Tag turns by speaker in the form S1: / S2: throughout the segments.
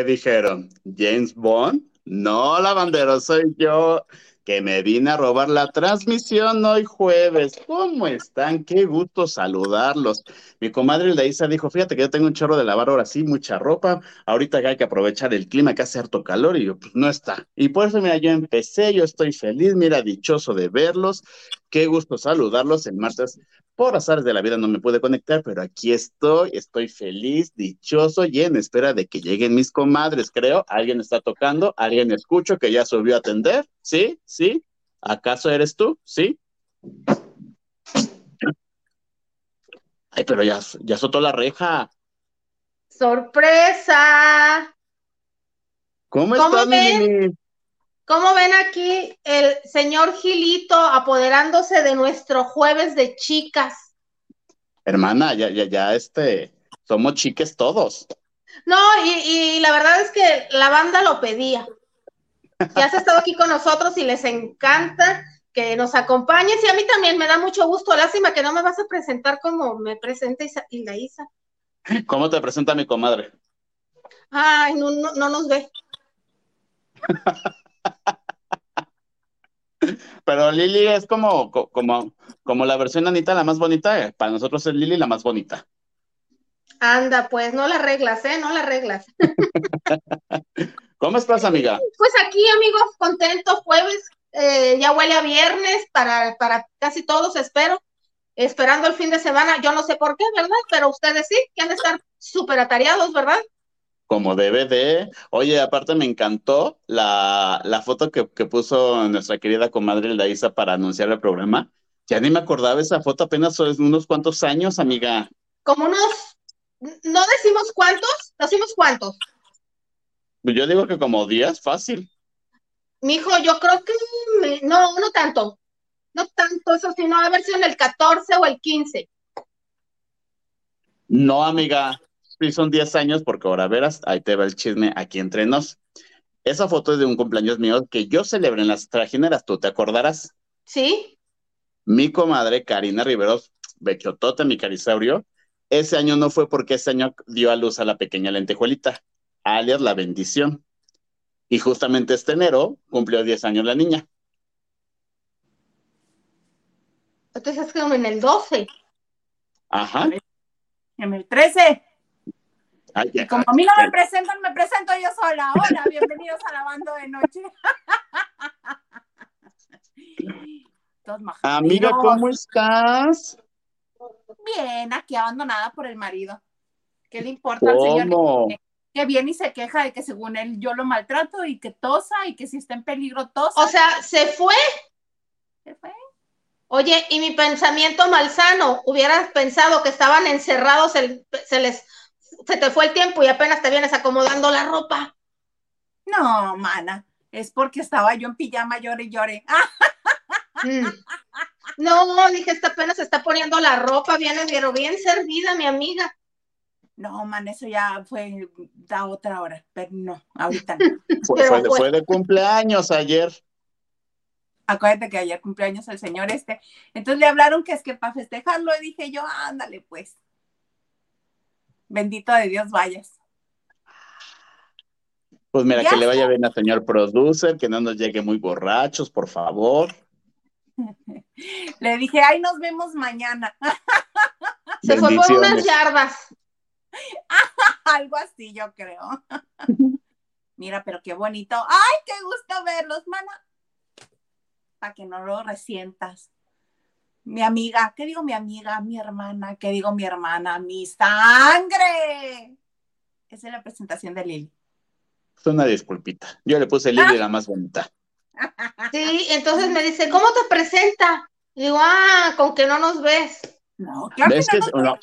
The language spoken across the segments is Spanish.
S1: ¿Qué dijeron? ¿James Bond? No, lavandero, soy yo que me vine a robar la transmisión hoy jueves. ¿Cómo están? Qué gusto saludarlos. Mi comadre Isa dijo, fíjate que yo tengo un chorro de lavar ahora sí, mucha ropa. Ahorita hay que aprovechar el clima que hace harto calor y yo, pues no está. Y por eso, mira, yo empecé, yo estoy feliz, mira, dichoso de verlos. Qué gusto saludarlos el martes. Por azares de la vida no me pude conectar, pero aquí estoy, estoy feliz, dichoso y en espera de que lleguen mis comadres, creo. Alguien está tocando, alguien escucho que ya subió a atender, ¿sí? ¿Sí? ¿Acaso eres tú? ¿Sí? Ay, pero ya, ya soltó la reja.
S2: ¡Sorpresa!
S1: ¿Cómo, ¿Cómo
S2: ven? ¿Cómo ven aquí el señor Gilito apoderándose de nuestro jueves de chicas?
S1: Hermana, ya, ya, ya, este, somos chiques todos.
S2: No, y, la verdad es que la banda lo pedía. Ya has estado aquí con nosotros y les encanta que nos acompañes y a mí también me da mucho gusto. Lástima que no me vas a presentar como me presenta Hilda Isa.
S1: ¿Cómo te presenta mi comadre?
S2: Ay, no, no, no nos ve.
S1: Pero Lili es como, como, como la versión Anita, la más bonita. Eh, para nosotros es Lili la más bonita.
S2: Anda, pues no la arreglas, ¿eh? No la arreglas.
S1: ¿Cómo estás, amiga?
S2: Pues aquí, amigos, contento, jueves, eh, ya huele a viernes para, para casi todos, espero. Esperando el fin de semana, yo no sé por qué, ¿verdad? Pero ustedes sí, que han de estar súper atareados, ¿verdad?
S1: Como de. Oye, aparte me encantó la, foto que, puso nuestra querida comadre Laisa para anunciar el programa. Ya ni me acordaba esa foto, apenas son unos cuantos años, amiga.
S2: Como unos, no decimos cuántos, decimos cuántos.
S1: Pues yo digo que como días, fácil.
S2: Mijo, yo creo que no, no tanto. No tanto eso, sino a ver si en el 14 o el 15.
S1: No, amiga, Sí, son 10 años porque ahora verás, ahí te va el chisme aquí entre nos. Esa foto es de un cumpleaños mío que yo celebré en las trajineras, ¿tú te acordarás?
S2: Sí.
S1: Mi comadre Karina Riveros, Bechotote, mi carisaurio, ese año no fue porque ese año dio a luz a la pequeña lentejuelita, alias la bendición. Y justamente este enero cumplió 10 años la niña.
S2: Entonces es como en el 12.
S1: Ajá.
S2: En el 13
S3: y como a mí no me presentan, me presento yo sola. Hola, bienvenidos a la banda de noche.
S1: Amiga, ¿cómo estás?
S3: Bien, aquí abandonada por el marido. ¿Qué le importa al señor? Que viene y se queja de que según él yo lo maltrato y que tosa y que si está en peligro tosa.
S2: O sea, ¿se fue?
S3: Se fue.
S2: Oye, y mi pensamiento malsano, hubieras pensado que estaban encerrados, se les se te fue el tiempo y apenas te vienes acomodando la ropa.
S3: No, mana, es porque estaba yo en pijama, llore y llore.
S2: Mm. No, dije, esta apenas se está poniendo la ropa, viene pero bien servida, mi amiga.
S3: No, man, eso ya fue da otra hora, pero no, ahorita no.
S1: fue, de cumpleaños ayer.
S3: Acuérdate que ayer cumpleaños el señor este. Entonces le hablaron que es que para festejarlo, y dije yo, ándale, pues. Bendito de Dios vayas.
S1: Pues mira, que le vaya bien al señor producer, que no nos llegue muy borrachos, por favor.
S3: Le dije, ay, nos vemos mañana.
S2: Se fue por unas yardas.
S3: Algo así, yo creo. Mira, pero qué bonito. Ay, qué gusto verlos, mana. Para que no lo resientas mi amiga, ¿qué digo mi amiga, mi hermana? ¿Qué digo mi hermana? Mi sangre. Esa es la presentación de Lili.
S1: Es una disculpita. Yo le puse Lili la más bonita.
S2: Sí, entonces me dice, ¿cómo te presenta? digo, ah, con que no nos ves.
S3: No, claro que, no,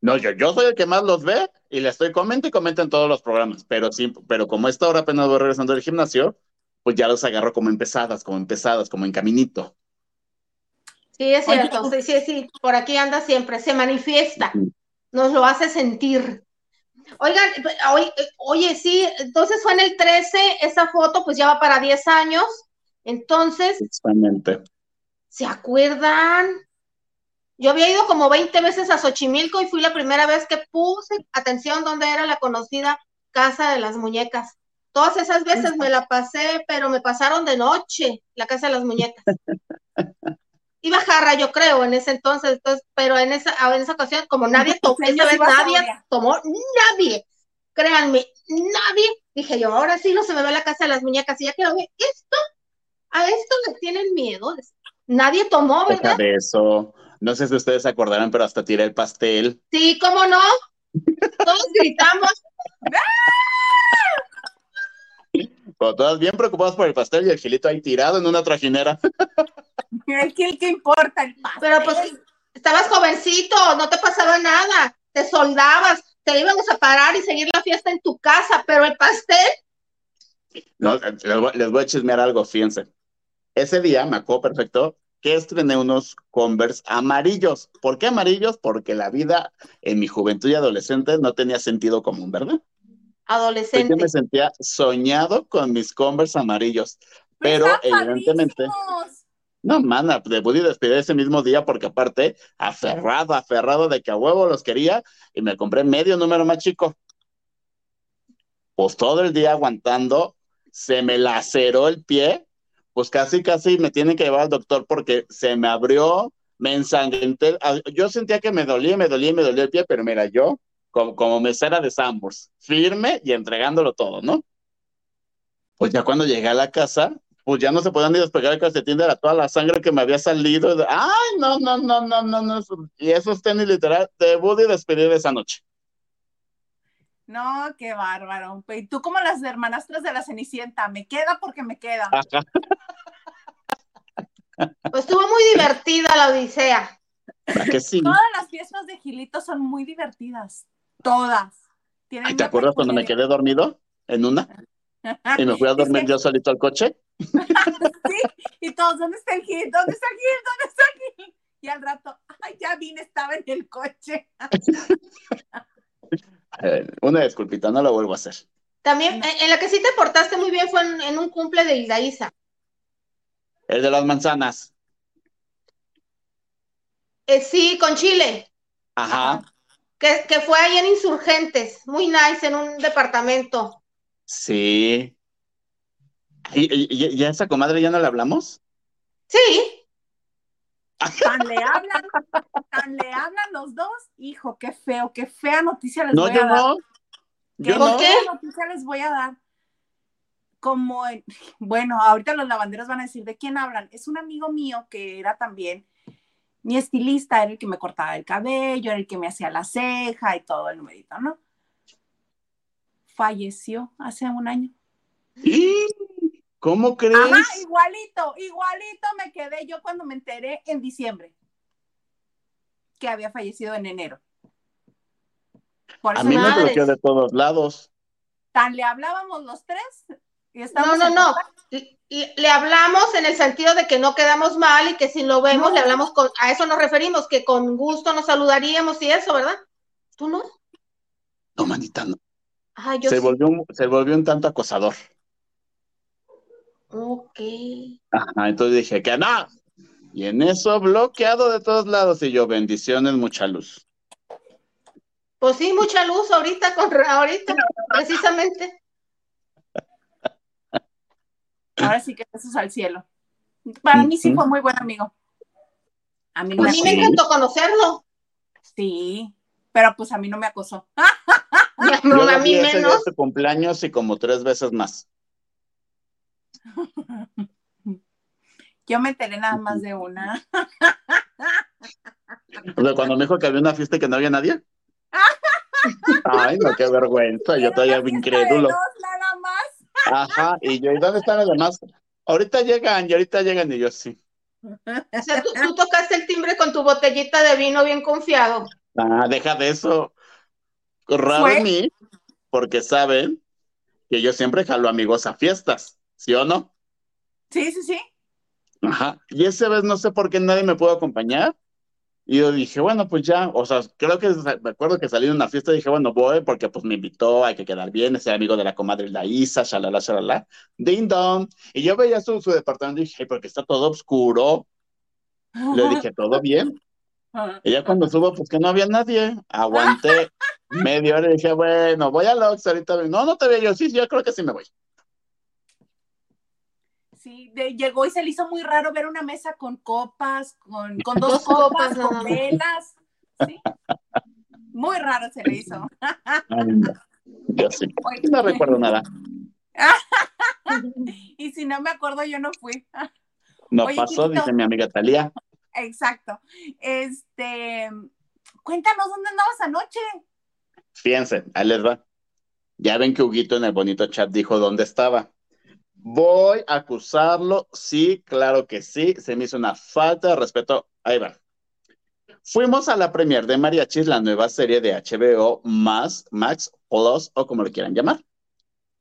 S1: no. yo, yo soy el que más los ve y le estoy comentando y comenta en todos los programas, pero sí, pero como esta hora apenas voy regresando del gimnasio, pues ya los agarro como empezadas, como empezadas, como en caminito.
S2: Sí, es cierto, sí, sí, sí, por aquí anda siempre, se manifiesta, nos lo hace sentir. Oigan, oye, oye, sí, entonces fue en el 13, esa foto pues ya va para 10 años, entonces...
S1: Exactamente.
S2: ¿Se acuerdan? Yo había ido como 20 veces a Xochimilco y fui la primera vez que puse atención donde era la conocida casa de las muñecas. Todas esas veces me la pasé, pero me pasaron de noche la casa de las muñecas. Iba jarra, yo creo, en ese entonces, entonces pero en esa, en esa ocasión, como nadie tomó, esa vez nadie tomó, nadie, créanme, nadie, dije yo, ahora sí no se me ve la casa de las muñecas, y ya que ver, esto, a esto le tienen miedo, nadie tomó, ¿verdad?
S1: de eso, no sé si ustedes se acordarán, pero hasta tiré el pastel.
S2: Sí, ¿cómo no? Todos gritamos.
S1: todas bien preocupadas por el pastel y el gilito ahí tirado en una trajinera.
S3: Que, ¿qué importa el pastel?
S2: Pero pues estabas jovencito, no te pasaba nada, te soldabas, te íbamos a parar y seguir la fiesta en tu casa, pero el pastel.
S1: No, les voy a chismear algo, fíjense. Ese día, me acuerdo perfecto, que estrené unos Converse amarillos. ¿Por qué amarillos? Porque la vida en mi juventud y adolescente no tenía sentido común, ¿verdad?
S2: Adolescente.
S1: Yo me sentía soñado con mis Converse amarillos, pero evidentemente... No, mana, debut y despedí ese mismo día porque aparte, aferrado, aferrado de que a huevo los quería y me compré medio número más chico. Pues todo el día aguantando, se me laceró el pie, pues casi, casi me tienen que llevar al doctor porque se me abrió, me ensangrenté. Ah, yo sentía que me dolía, me dolía, me dolía el pie, pero mira, yo, como, como mesera de Sambors, firme y entregándolo todo, ¿no? Pues ya cuando llegué a la casa, pues ya no se podían ni despegar el calcetín de la, toda la sangre que me había salido. Ay, no, no, no, no, no, no. Y esos tenis literal, debut y despedir esa noche.
S3: No, qué bárbaro. Y tú como las hermanastras de la Cenicienta, me queda porque me queda.
S2: Pues estuvo muy divertida la Odisea.
S1: Que sí?
S3: Todas las fiestas de Gilito son muy divertidas. Todas.
S1: ¿Te acuerdas cuando me quedé dormido en una? Y me fui a dormir yo solito al coche.
S3: sí, y todos, ¿dónde está el Gil? ¿Dónde está el Gil? ¿Dónde está el Gil? Y al rato, ay, ya vine, estaba en el coche.
S1: una disculpita, no lo vuelvo a hacer.
S2: También, en la que sí te portaste muy bien fue en, un cumple de Hilda Isa.
S1: El de las manzanas.
S2: Eh, sí, con Chile.
S1: Ajá.
S2: Que, que fue ahí en Insurgentes, muy nice, en un departamento.
S1: Sí. ¿Y, a esa comadre ya no le hablamos?
S2: Sí.
S3: Tan le hablan, tan le hablan los dos, hijo, qué feo, qué fea noticia les voy a dar. No.
S1: ¿Qué
S3: noticia les voy a dar? Como, bueno, ahorita los lavanderos van a decir, ¿de quién hablan? Es un amigo mío que era también mi estilista, era el que me cortaba el cabello, era el que me hacía la ceja y todo el numerito, ¿no? falleció hace un año.
S1: ¿Cómo crees?
S3: Ajá, igualito, igualito me quedé yo cuando me enteré en diciembre que había fallecido en enero.
S1: a mí me bloqueó de todos lados.
S3: Tan le hablábamos los tres.
S2: no, no, no. Le, hablamos en el sentido de que no quedamos mal y que si lo vemos le hablamos con, a eso nos referimos, que con gusto nos saludaríamos y eso, ¿verdad? ¿Tú no?
S1: No, manita, no se, volvió un, se volvió un tanto acosador.
S2: Ok.
S1: Ajá, entonces dije que no. Y en eso bloqueado de todos lados. Y yo, bendiciones, mucha luz.
S2: Pues sí, mucha luz ahorita, con, ahorita, precisamente.
S3: Ahora sí que eso es al cielo. Para mí sí fue muy buen amigo.
S2: A mí, pues me encantó conocerlo.
S3: Sí, pero pues a mí no me acosó.
S1: No, a mí menos. cumpleaños y como tres veces más.
S3: Yo me enteré nada más de una.
S1: cuando me dijo que había una fiesta y que no había nadie. Ay, no, qué vergüenza. Yo todavía incrédulo.
S3: nada más.
S1: Ajá, y yo, ¿y dónde están los demás? Ahorita llegan, y ahorita llegan, y yo sí.
S2: O sea, tú tocaste el timbre con tu botellita de vino bien confiado.
S1: Ah, deja de eso. Raro en mí, porque saben que yo siempre jalo amigos a fiestas, ¿sí o no?
S3: Sí, sí, sí.
S1: Ajá. Y esa vez no sé por qué nadie me pudo acompañar. Y yo dije, bueno, pues ya, o sea, creo que me acuerdo que salí de una fiesta y dije, bueno, voy porque pues me invitó, hay que quedar bien, ese amigo de la comadre la Isa, shalala, shalala, ding dong. Y yo veía su, su departamento y dije, porque está todo oscuro. Le dije, ¿todo bien? Y ya cuando subo, pues que no había nadie. Aguanté media hora y dije, bueno, voy a Lux ahorita. No, no te veo yo, sí, yo creo que sí me voy.
S3: Sí, llegó y se le hizo muy raro ver una mesa con copas, con, con dos copas, con velas. ¿sí? Muy raro se le hizo.
S1: Yo sí. no recuerdo nada.
S3: y si no me acuerdo, yo no fui.
S1: No pasó, dice mi amiga Talía.
S3: Exacto. Este, cuéntanos dónde andabas anoche.
S1: Fíjense, ahí les va. Ya ven que Huguito en el bonito chat dijo dónde estaba. Voy a acusarlo, sí, claro que sí. Se me hizo una falta de respeto. Ahí va. Fuimos a la premier de Mariachis, la nueva serie de HBO, más Max Plus, o como le quieran llamar,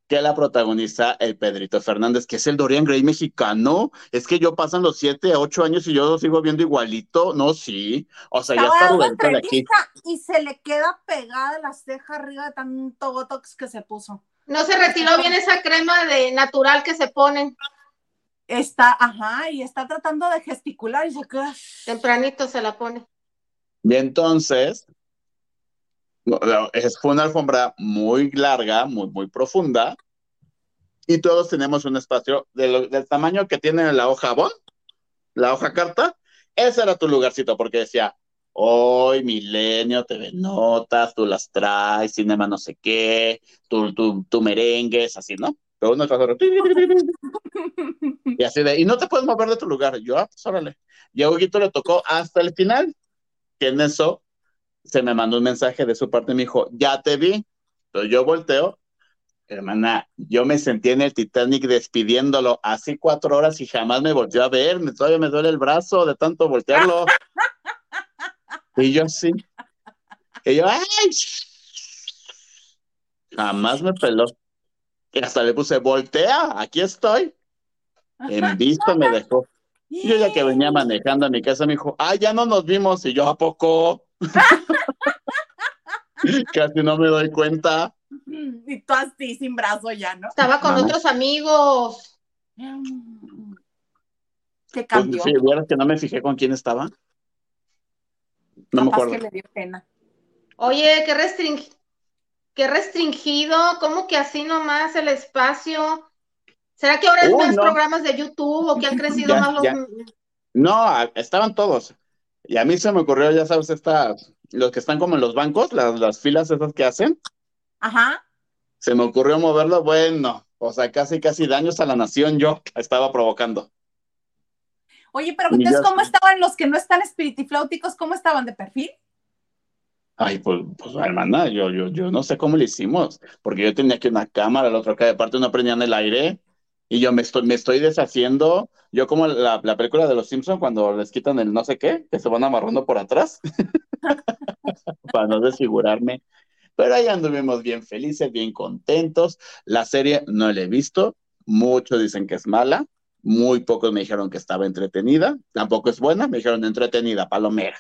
S1: que la protagoniza el Pedrito Fernández, que es el Dorian Gray mexicano. Es que yo pasan los siete, ocho años y yo lo sigo viendo igualito. No, sí. O sea, ya está
S3: de aquí. Y se le queda pegada la ceja arriba de tanto botox que se puso.
S2: No se retiró bien esa crema de natural que se ponen.
S3: Está, ajá, y está tratando de gesticular y se queda.
S2: Tempranito se la pone.
S1: Y entonces, fue una alfombra muy larga, muy, muy profunda, y todos tenemos un espacio del tamaño que tiene la hoja bon, la hoja carta. Ese era tu lugarcito, porque decía, hoy Milenio, TV Notas, tú las traes, cinema no sé qué, tu, tu, tu merengues, así, ¿no? Pero uno y así de, y no te puedes mover de tu lugar. Yo, ah, pues órale. Y a Huguito le tocó hasta el final que en eso se me mandó un mensaje de su parte y me dijo, ya te vi. Entonces yo volteo, hermana, yo me sentí en el Titanic despidiéndolo así cuatro horas y jamás me volteó a ver, me, todavía me duele el brazo de tanto voltearlo. y yo sí. Y yo, ¡ay! Jamás me peló. Y hasta le puse, voltea, aquí estoy. En visto me dejó. Yo ya que venía manejando a mi casa me dijo, ah, ya no nos vimos. Y yo, ¿a poco? Casi no me doy cuenta.
S3: Y tú así, sin brazo ya, ¿no?
S2: Estaba con otros amigos.
S3: ¿Qué
S1: pues,
S3: cambió?
S1: sí, que no me fijé con quién estaba. No me acuerdo.
S3: que le dio pena.
S2: Oye, qué, restring... qué restringido, ¿cómo que así nomás el espacio? ¿Será que ahora es más programas de YouTube o que han crecido más los...
S1: No, estaban todos. Y a mí se me ocurrió, ya sabes, esta, los que están como en los bancos, las, las filas esas que hacen.
S3: Ajá.
S1: Se me ocurrió moverlo, bueno, o sea, casi, casi daños a la nación yo estaba provocando.
S3: Oye, pero entonces, ¿cómo estaban los que no están espiritifláuticos? ¿Cómo estaban de perfil?
S1: Ay, pues, pues hermana, yo, yo, yo no sé cómo lo hicimos, porque yo tenía aquí una cámara, la otra acá de parte no prendían el aire, y yo me estoy, me estoy deshaciendo, yo como la, película de los Simpsons cuando les quitan el no sé qué, que se van amarrando por atrás, para no desfigurarme. Pero ahí anduvimos bien felices, bien contentos. La serie no la he visto, muchos dicen que es mala, muy pocos me dijeron que estaba entretenida, tampoco es buena, me dijeron entretenida, palomera.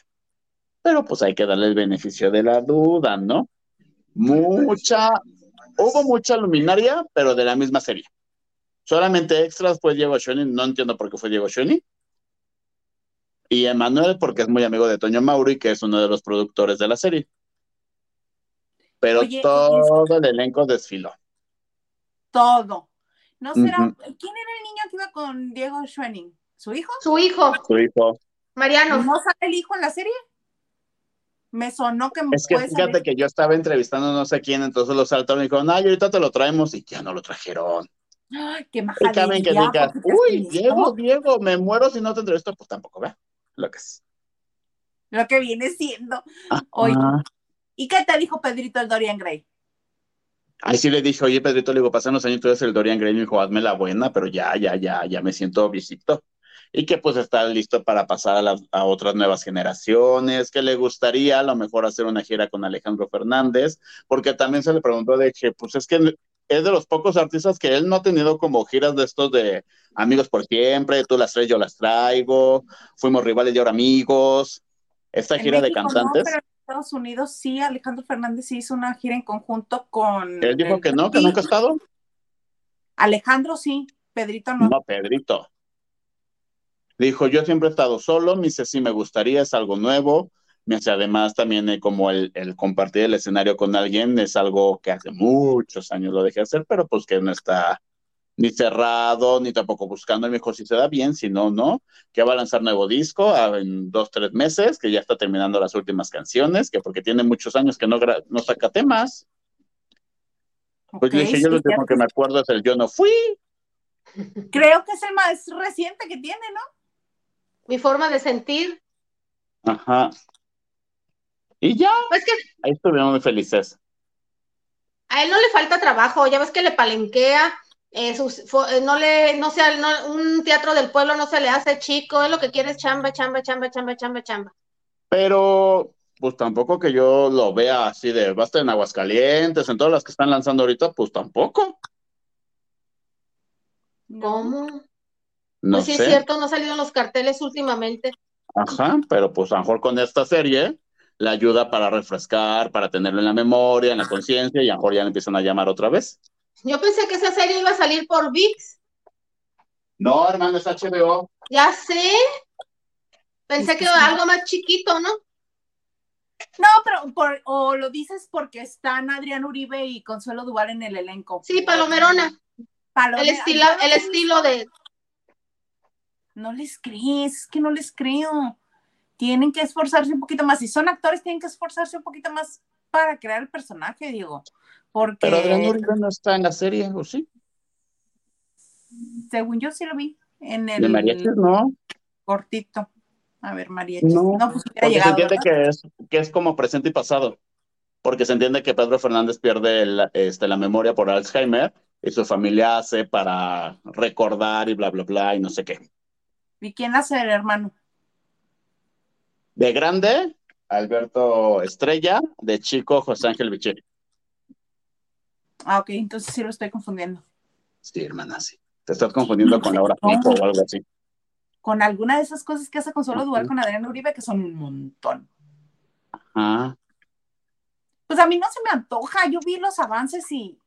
S1: Pero pues hay que darle el beneficio de la duda, ¿no? Mucha, hubo mucha luminaria, pero de la misma serie. Solamente extras fue Diego Schoeni, no entiendo por qué fue Diego Schoeni. Y Emanuel, porque es muy amigo de Toño Mauri, que es uno de los productores de la serie. Pero todo el elenco desfiló.
S3: Todo. ¿No será? ¿Quién era el niño que iba con Diego Schoening? ¿Su hijo?
S2: Su hijo.
S1: Su hijo.
S2: Mariano.
S3: ¿No sale el hijo en la serie? Me sonó que
S1: Es que fíjate que yo estaba entrevistando no sé quién, entonces lo saltaron y dijeron, ay, ahorita te lo traemos y ya no lo trajeron.
S3: Ay, qué
S1: majadería. que digas, uy, Diego, Diego, me muero si no te entrevisto, pues tampoco, ¿ve? Lo que es.
S3: Lo que viene siendo. Oye, ¿y qué te dijo Pedrito el Dorian Gray?
S1: Ahí sí le dije, oye, Pedrito, le digo, pasan los años, tú eres el Dorian Gray, me dijo, hazme la buena, pero ya, ya, ya, ya me siento visito. Y que pues está listo para pasar a, a otras nuevas generaciones, que le gustaría a lo mejor hacer una gira con Alejandro Fernández, porque también se le preguntó de que, pues es que es de los pocos artistas que él no ha tenido como giras de estos de amigos por siempre, tú las traes, yo las traigo, fuimos rivales y ahora amigos. Esta gira de cantantes.
S3: pero Estados Unidos sí, Alejandro Fernández hizo una gira en conjunto con.
S1: Él dijo que no, que nunca ha estado.
S3: Alejandro sí, Pedrito no.
S1: No, Pedrito. Dijo, yo siempre he estado solo, me dice, sí me gustaría, es algo nuevo,
S4: Además, también eh, como el, el, compartir el escenario con alguien es algo que hace muchos años lo dejé hacer, pero pues que no está ni cerrado, ni tampoco buscando el mejor si se da bien, si no, no, que va a lanzar nuevo disco en dos, tres meses, que ya está terminando las últimas canciones, que porque tiene muchos años que no, no saca temas. Pues dije, yo lo último que me acuerdo es el Yo no fui.
S3: Creo que es el más reciente que tiene, ¿no?
S2: Mi forma de sentir.
S4: Ajá. Y ya.
S2: Pues que...
S4: Ahí estuvimos muy felices.
S2: A él no le falta trabajo, ya ves que le palenquea, eh, no le, no sea, un teatro del pueblo no se le hace chico, es lo que quiere es chamba, chamba, chamba, chamba, chamba, chamba.
S4: Pero, pues tampoco que yo lo vea así de basta en Aguascalientes, en todas las que están lanzando ahorita, pues tampoco.
S2: ¿Cómo?
S4: No
S2: pues sí es cierto, no salieron los carteles últimamente.
S4: Ajá, pero pues a lo mejor con esta serie le ayuda para refrescar, para tenerlo en la memoria, en la conciencia, y a lo mejor ya le empiezan a llamar otra vez.
S2: Yo pensé que esa serie iba a salir por VIX.
S4: No, hermano, es HBO.
S2: Ya sé. Pensé que era algo más chiquito, ¿no?
S3: No, pero por, o lo dices porque están Adrián Uribe y Consuelo Duval en el elenco.
S2: Sí, Palomerona. El estilo, el estilo de.
S3: No les crees, es que no les creo. Tienen que esforzarse un poquito más. Si son actores, tienen que esforzarse un poquito más para crear el personaje, digo. Porque...
S4: Pero Adrián Uribe no está en la serie, ¿o sí?
S3: Según yo sí lo vi. En el...
S4: De no.
S3: Cortito. A ver, mariachis.
S4: No, pues porque se entiende que es, que es como presente y pasado. Porque se entiende que Pedro Fernández pierde este, la memoria por Alzheimer y su familia hace para recordar y bla, bla, bla, y no sé qué.
S3: ¿Y quién hace el hermano?
S4: De grande, Alberto Estrella, de chico, José Ángel Bicheri.
S3: Ah, ok, entonces sí lo estoy confundiendo.
S4: Sí, hermana, sí. Te estás confundiendo con Laura no. o algo así.
S3: Con alguna de esas cosas que hace Consuelo Duval con Adrián Uribe, que son un montón.
S4: Ajá.
S3: Pues a mí no se me antoja. Yo vi los avances y.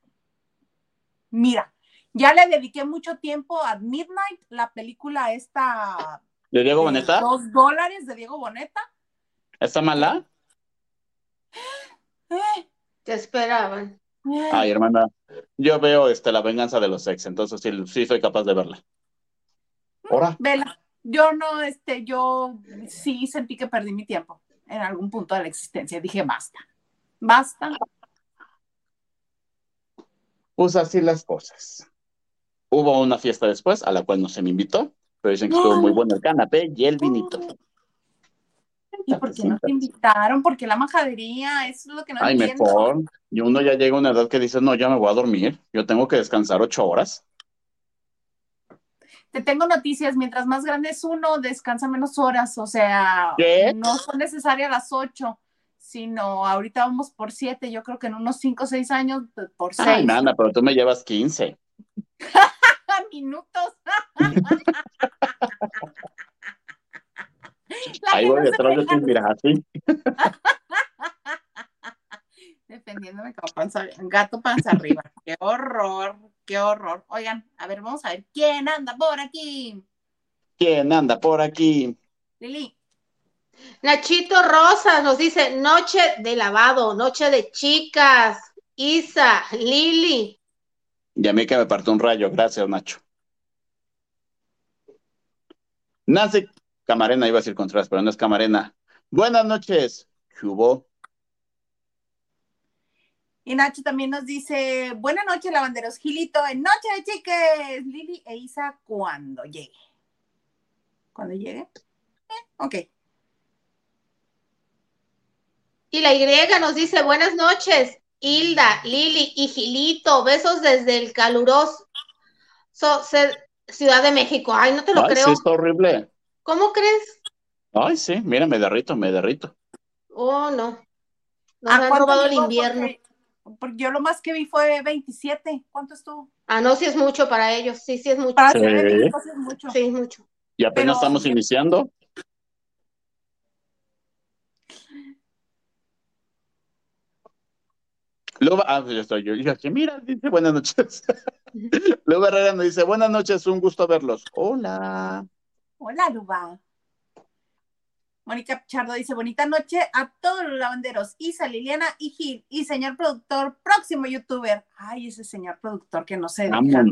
S3: Mira, ya le dediqué mucho tiempo a Midnight, la película esta.
S4: ¿De Diego Boneta?
S3: Dos dólares de Diego Boneta.
S4: ¿Está mala?
S3: Eh.
S2: Te esperaban.
S4: Ay, hermana, yo veo este, La venganza de los ex, entonces sí, sí soy capaz de verla. ¿Ahora?
S3: Vela. Yo no, este, yo sí sentí que perdí mi tiempo en algún punto de la existencia. Dije, basta, basta.
S4: Pues así las cosas. Hubo una fiesta después, a la cual no se me invitó, pero dicen que estuvo muy bueno el canapé y el vinito.
S3: ¿Y por qué no te invitaron? Porque la majadería, eso es lo que no
S4: Ay,
S3: entiendo.
S4: mejor. Y uno ya llega a una edad que dice, no, ya me voy a dormir. Yo tengo que descansar ocho horas.
S3: Te tengo noticias, mientras más grande es uno, descansa menos horas. O sea,
S4: ¿Qué?
S3: no son necesarias las ocho, sino ahorita vamos por siete. Yo creo que en unos cinco o seis años, por seis.
S4: Ay, nana, pero tú me llevas quince.
S3: Minutos.
S4: Ahí voy detrás de ti, mira, así.
S3: Defendiéndome como panza, gato panza arriba. Qué horror, qué horror. Oigan, a ver, vamos a ver quién anda por aquí.
S4: ¿Quién anda por aquí?
S3: Lili.
S2: Nachito Rosas nos dice noche de lavado, noche de chicas. Isa, Lili.
S4: Y a mí que me partió un rayo, gracias, Nacho. Nancy Camarena, iba a decir Contreras, pero no es Camarena. Buenas noches, ¿qué hubo?
S3: Y Nacho también nos dice, buenas noches, lavanderos Gilito, en Noche de Chiques, Lili e Isa, cuando llegue. ¿Cuando llegue? Eh, ok.
S2: Y la Y nos dice, buenas noches, Hilda, Lili y Gilito, besos desde el caluroso Ciudad de México. Ay, no te lo
S4: Ay,
S2: creo.
S4: sí, está horrible.
S2: ¿Cómo crees?
S4: Ay, sí, mira, me derrito, me derrito.
S2: Oh, no. Nos
S3: ¿A
S2: han robado el invierno.
S3: Porque- porque yo lo más que vi fue 27. ¿Cuánto estuvo?
S2: Ah, no, sí es mucho para ellos. Sí, sí es mucho.
S3: Para
S4: Sí.
S3: Es mucho.
S2: Sí, es mucho.
S4: Y apenas
S3: Pero-
S4: estamos iniciando. Luego, ah, yo estoy, yo dije, mira, dice buenas noches. Luego Herrera nos dice, buenas noches, un gusto verlos. Hola.
S3: Hola, Luba. Mónica Pichardo dice, bonita noche a todos los lavanderos, Isa, Liliana y Gil, y señor productor, próximo youtuber. Ay, ese señor productor que no se dejan.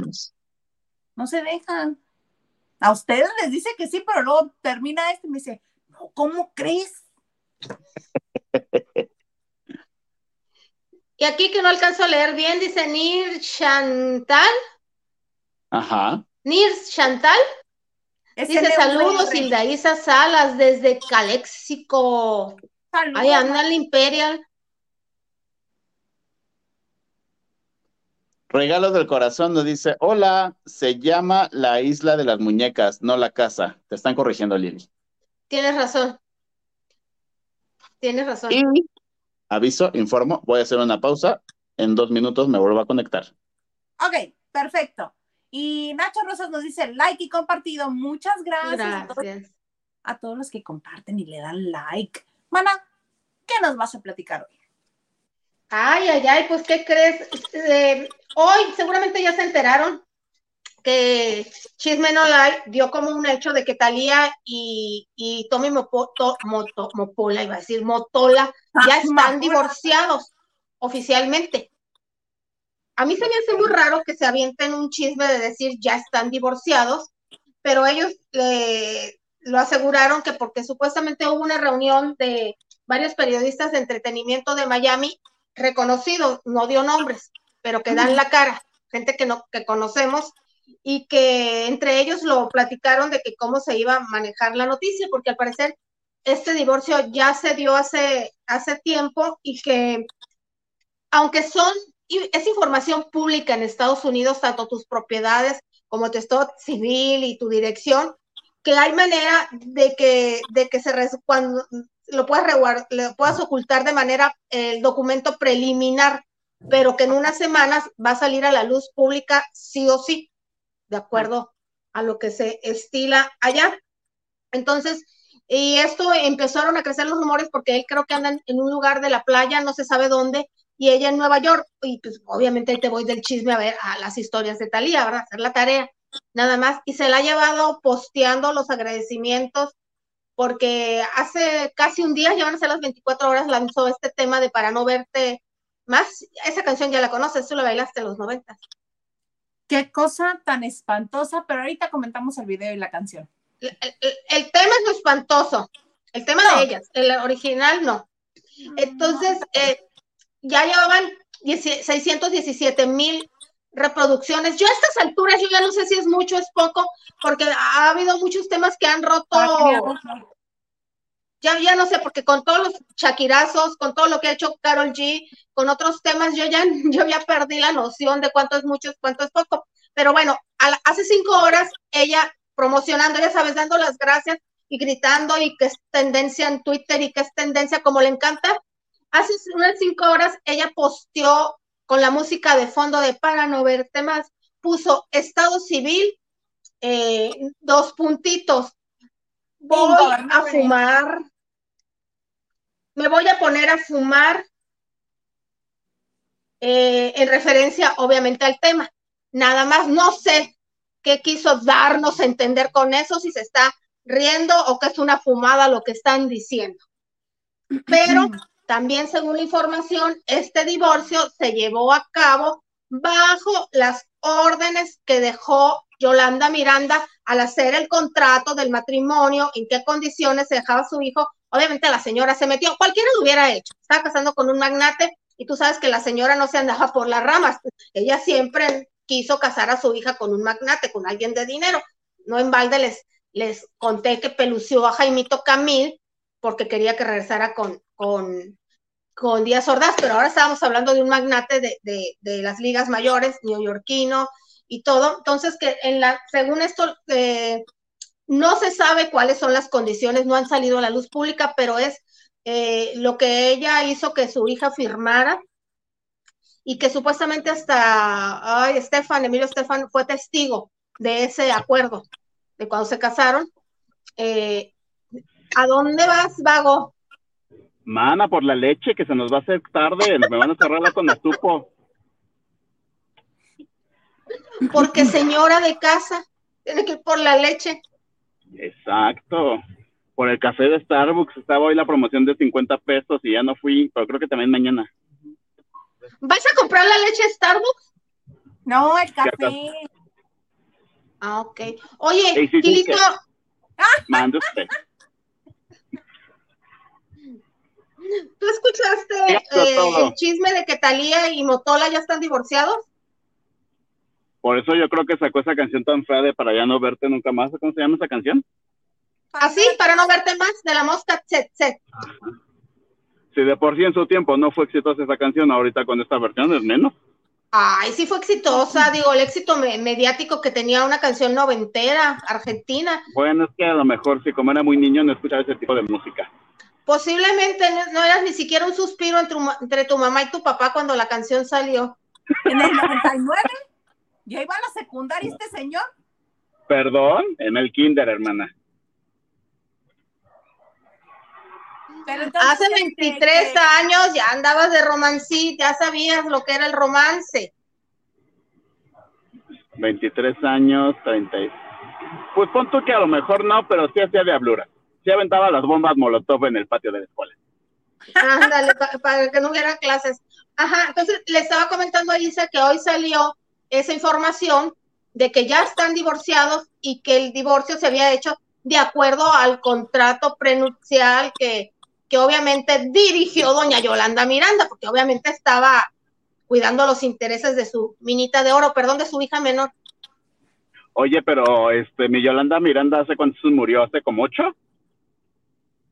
S3: No se dejan. A ustedes les dice que sí, pero luego termina esto y me dice, no, ¿cómo crees?
S2: Y aquí que no alcanzo a leer bien, dice Nir Chantal.
S1: Ajá.
S2: Nir Chantal. Dice saludos, Hilda Salas, desde Caléxico. Ahí anda el Imperial.
S1: Regalos del corazón nos dice, hola, se llama la isla de las muñecas, no la casa. Te están corrigiendo, Lili.
S2: Tienes razón. Tienes razón.
S1: Y aviso, informo, voy a hacer una pausa. En dos minutos me vuelvo a conectar.
S3: Ok, perfecto. Y Nacho Rosas nos dice like y compartido. Muchas gracias, A, todos, los que comparten y le dan like. Mana, ¿qué nos vas a platicar hoy?
S2: Ay, ay, ay, pues ¿qué crees? Eh, hoy seguramente ya se enteraron que Chisme No dio como un hecho de que Talía y, y Tommy Mopola, iba a decir Motola, ya están divorciados oficialmente. A mí se me hace muy raro que se avienten un chisme de decir ya están divorciados, pero ellos lo aseguraron que porque supuestamente hubo una reunión de varios periodistas de entretenimiento de Miami reconocidos, no dio nombres, pero que dan la cara, gente que no que conocemos y que entre ellos lo platicaron de que cómo se iba a manejar la noticia, porque al parecer este divorcio ya se dio hace, hace tiempo y que aunque son es información pública en Estados Unidos, tanto tus propiedades como tu estado civil y tu dirección, que hay manera de que, de que se cuando lo puedas, lo puedas ocultar de manera el documento preliminar, pero que en unas semanas va a salir a la luz pública sí o sí, de acuerdo a lo que se estila allá. Entonces, y esto empezaron a crecer los rumores porque él creo que anda en un lugar de la playa, no se sabe dónde, y ella en Nueva York, y pues obviamente te voy del chisme a ver a las historias de Talía, ¿verdad? Hacer la tarea, nada más, y se la ha llevado posteando los agradecimientos, porque hace casi un día, ya van a ser las 24 horas, lanzó este tema de Para no verte más, esa canción ya la conoces, tú la bailaste en los 90.
S3: Qué cosa tan espantosa, pero ahorita comentamos el video y la canción.
S2: El, tema es lo espantoso, el tema de ellas, el original no. Entonces, eh, ya llevaban 617 mil reproducciones. Yo a estas alturas, yo ya no sé si es mucho o es poco, porque ha habido muchos temas que han roto. Ya, ya no sé, porque con todos los chaquirazos, con todo lo que ha hecho Carol G, con otros temas, yo ya, yo ya perdí la noción de cuánto es mucho, cuánto es poco. Pero bueno, hace cinco horas ella promocionando, ya sabes, dando las gracias y gritando y que es tendencia en Twitter y que es tendencia como le encanta, hace unas cinco horas ella posteó con la música de fondo de Para no verte más, puso Estado Civil, eh, dos puntitos. Voy a fumar, me voy a poner a fumar eh, en referencia obviamente al tema. Nada más, no sé qué quiso darnos a entender con eso, si se está riendo o que es una fumada lo que están diciendo. Pero también, según la información, este divorcio se llevó a cabo bajo las órdenes que dejó Yolanda Miranda al hacer el contrato del matrimonio, en qué condiciones se dejaba su hijo. Obviamente la señora se metió, cualquiera lo hubiera hecho. Estaba casando con un magnate y tú sabes que la señora no se andaba por las ramas. Ella siempre quiso casar a su hija con un magnate, con alguien de dinero. No en balde les, les conté que pelució a Jaimito Camil porque quería que regresara con, con, con Díaz Ordaz, pero ahora estábamos hablando de un magnate de, las ligas mayores, neoyorquino y todo. Entonces, que en la, según esto, eh, no se sabe cuáles son las condiciones, no han salido a la luz pública, pero es eh, lo que ella hizo que su hija firmara y que supuestamente hasta, ay, Estefan, Emilio Estefan fue testigo de ese acuerdo, de cuando se casaron. Eh, ¿A dónde vas, Vago?
S1: Mana, por la leche, que se nos va a hacer tarde, me van a cerrar la con estupo.
S2: Porque señora de casa, tiene que ir por la leche.
S1: Exacto. Por el café de Starbucks estaba hoy la promoción de 50 pesos y ya no fui, pero creo que también mañana.
S2: ¿Vas a comprar la leche Starbucks?
S3: No, el café.
S2: Ah, ok. Oye, Gilito,
S1: Mande usted.
S2: ¿tú escuchaste eh, el chisme de que Talía y Motola ya están divorciados?
S1: Por eso yo creo que sacó esa canción tan fea de Para ya no verte nunca más. ¿Cómo se llama esa canción?
S2: Así, para no verte más, de la mosca tset, tset.
S1: Si de por sí en su tiempo no fue exitosa esa canción, ahorita con esta versión es menos.
S2: Ay, sí fue exitosa, digo, el éxito me- mediático que tenía una canción noventera, argentina.
S1: Bueno, es que a lo mejor si como era muy niño no escuchaba ese tipo de música.
S2: Posiblemente no, no eras ni siquiera un suspiro entre, entre tu mamá y tu papá cuando la canción salió.
S3: En el 99, ya iba a la secundaria este señor.
S1: Perdón, en el kinder, hermana.
S3: Pero entonces,
S2: Hace
S3: este,
S2: 23
S3: que-
S2: años ya andabas de romancito, ya sabías lo que era el romance.
S1: 23 años, 30. y- Pues pon tú que a lo mejor no, pero sí hacía diablura. Sí aventaba las bombas molotov en el patio de la escuela.
S2: Ándale, pa- para que no hubiera clases. Ajá, entonces le estaba comentando a Isa que hoy salió esa información de que ya están divorciados y que el divorcio se había hecho de acuerdo al contrato prenupcial que, que obviamente dirigió doña Yolanda Miranda, porque obviamente estaba cuidando los intereses de su minita de oro, perdón, de su hija menor.
S1: Oye, pero este, mi Yolanda Miranda, ¿hace cuántos murió? ¿Hace como ocho?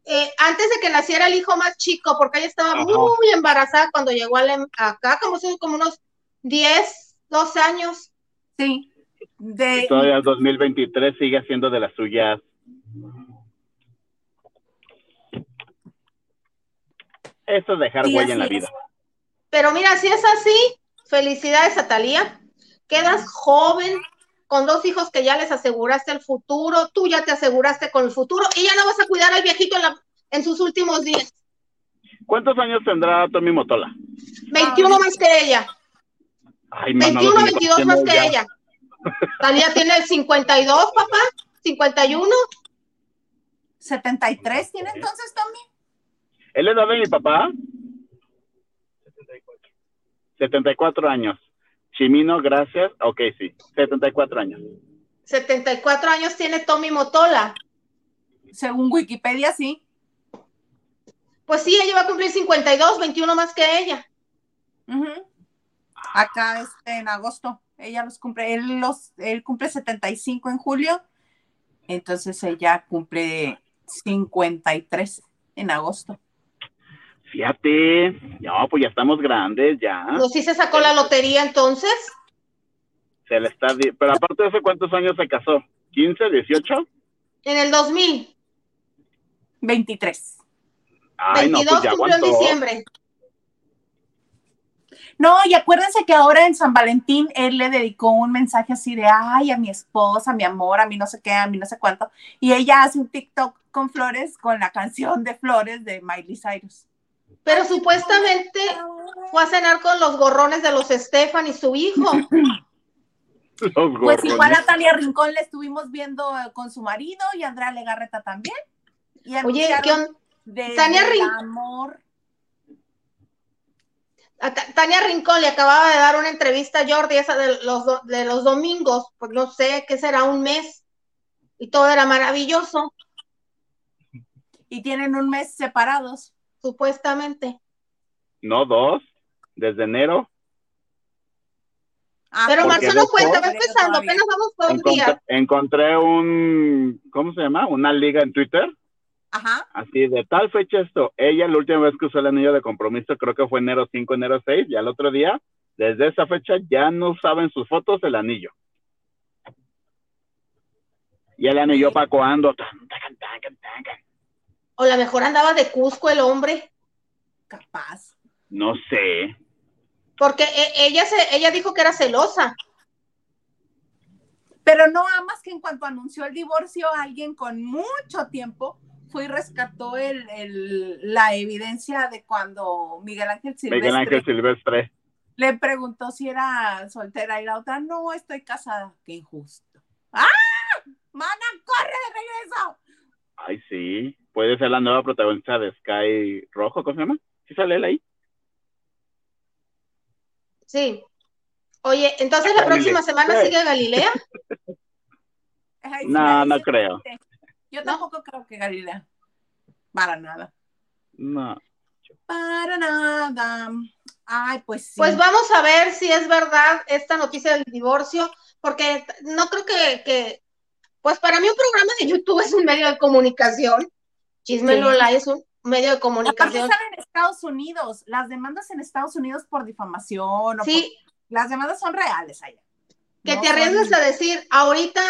S2: Eh, antes de que naciera el hijo más chico, porque ella estaba
S1: Ajá.
S2: muy embarazada cuando llegó al em- acá, como, son como unos 10, 12 años.
S3: Sí. De,
S1: Y todavía el 2023 sigue haciendo de las suyas. Eso es dejar
S3: Sí,
S1: huella en la
S3: es.
S1: vida.
S2: Pero mira, si es así, felicidades a Talía. Quedas joven, con dos hijos que ya les aseguraste el futuro, tú ya te aseguraste con el futuro y ya no vas a cuidar al viejito en, la- en sus últimos días.
S1: ¿Cuántos años tendrá Tommy Motola?
S2: 21 más que ella,
S1: Ay, mano,
S2: 21,
S1: los
S2: 22 más que
S1: ya.
S2: ella. Talía tiene 52, papá, 51.
S3: 73 tiene entonces Tommy.
S1: ¿Él es la de mi papá? 74 años. Chimino, gracias. Ok, sí. 74 años.
S2: 74 años tiene Tommy Motola.
S3: Según Wikipedia, sí.
S2: Pues sí, ella va a cumplir 52, 21 más que ella.
S3: Acá este, en agosto. Ella los cumple, él los, él cumple 75 en julio. Entonces ella cumple 53 en agosto.
S1: Fíjate. No, pues ya estamos grandes, ya.
S2: No si se sacó la lotería entonces.
S1: Se le está. Pero aparte de eso, ¿cuántos años se casó? ¿15, 18?
S2: En el 2000,
S3: 23.
S1: Ay, no,
S2: 22
S1: pues ya
S2: cumplió en
S1: aguantó.
S2: diciembre.
S3: No, y acuérdense que ahora en San Valentín él le dedicó un mensaje así de, ay, a mi esposa, a mi amor, a mí no sé qué, a mí no sé cuánto. Y ella hace un TikTok con flores, con la canción de flores de Miley Cyrus.
S2: Pero supuestamente fue a cenar con los gorrones de los Stefan y su hijo.
S3: Pues igual a Tania Rincón la estuvimos viendo eh, con su marido y Andrea Legarreta también. Y
S2: Oye, ¿qué
S3: anunciaron
S2: on-
S3: de-
S2: Tania
S3: del
S2: Rin-
S3: amor.
S2: a Ta- Tania Rincón le acababa de dar una entrevista a Jordi, esa de los, do- de los domingos, pues no sé, ¿qué será? Un mes. Y todo era maravilloso,
S3: Y tienen un mes separados.
S2: Supuestamente.
S1: No, dos. Desde enero.
S3: Ah,
S2: Pero marzo no cuenta, va empezando, apenas vamos por un día.
S1: encontré un. ¿Cómo se llama? Una liga en Twitter.
S3: Ajá.
S1: Así de tal fecha esto. Ella la última vez que usó el anillo de compromiso creo que fue enero 5, enero 6, y al otro día, desde esa fecha ya no usaba en sus fotos el anillo. Y el anillo para cuando.
S2: O la mejor andaba de Cusco el hombre,
S3: Capaz.
S1: No sé.
S2: porque e- ella, se, ella dijo que era celosa.
S3: Pero no amas que en cuanto anunció el divorcio, alguien con mucho tiempo fue y rescató el, el- la evidencia de cuando Miguel Ángel Silvestre
S1: Miguel Ángel Silvestre.
S3: le preguntó si era soltera y la otra, no, estoy casada. Qué injusto. ¡Ah! ¡Mana, corre de regreso!
S1: Ay, sí. Puede ser la nueva protagonista de Sky Rojo, ¿cómo se llama? ¿Sí sale él ahí?
S2: Sí. Oye, entonces la próxima semana sigue Galilea.
S1: no, no creo.
S3: Yo tampoco creo que Galilea. Para nada.
S1: No.
S3: Para nada. Ay, pues sí.
S2: Pues vamos a ver si es verdad esta noticia del divorcio, porque no creo que, pues para mí un programa de YouTube es un medio de comunicación. Chisme Lola es un medio de comunicación.
S3: están en Estados Unidos, las demandas en Estados Unidos por difamación. sí. las demandas son reales allá.
S2: Que te arriesgues a decir, ahorita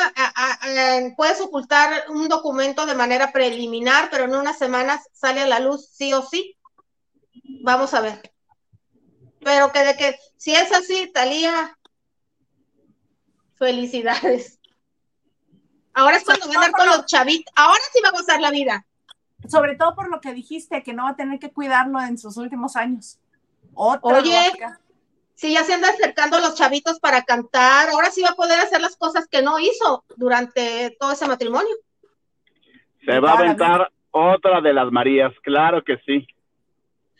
S2: puedes ocultar un documento de manera preliminar, pero en unas semanas sale a la luz sí o sí. Vamos a ver. Pero que de que si es así, Talía, felicidades. Ahora es cuando va a andar con los chavitos. Ahora sí va a gozar la vida.
S3: Sobre todo por lo que dijiste, que no va a tener que cuidarlo en sus últimos años.
S2: Oye, si ya se anda acercando a los chavitos para cantar, ahora sí va a poder hacer las cosas que no hizo durante todo ese matrimonio.
S1: Se va a aventar otra de las Marías, claro que sí.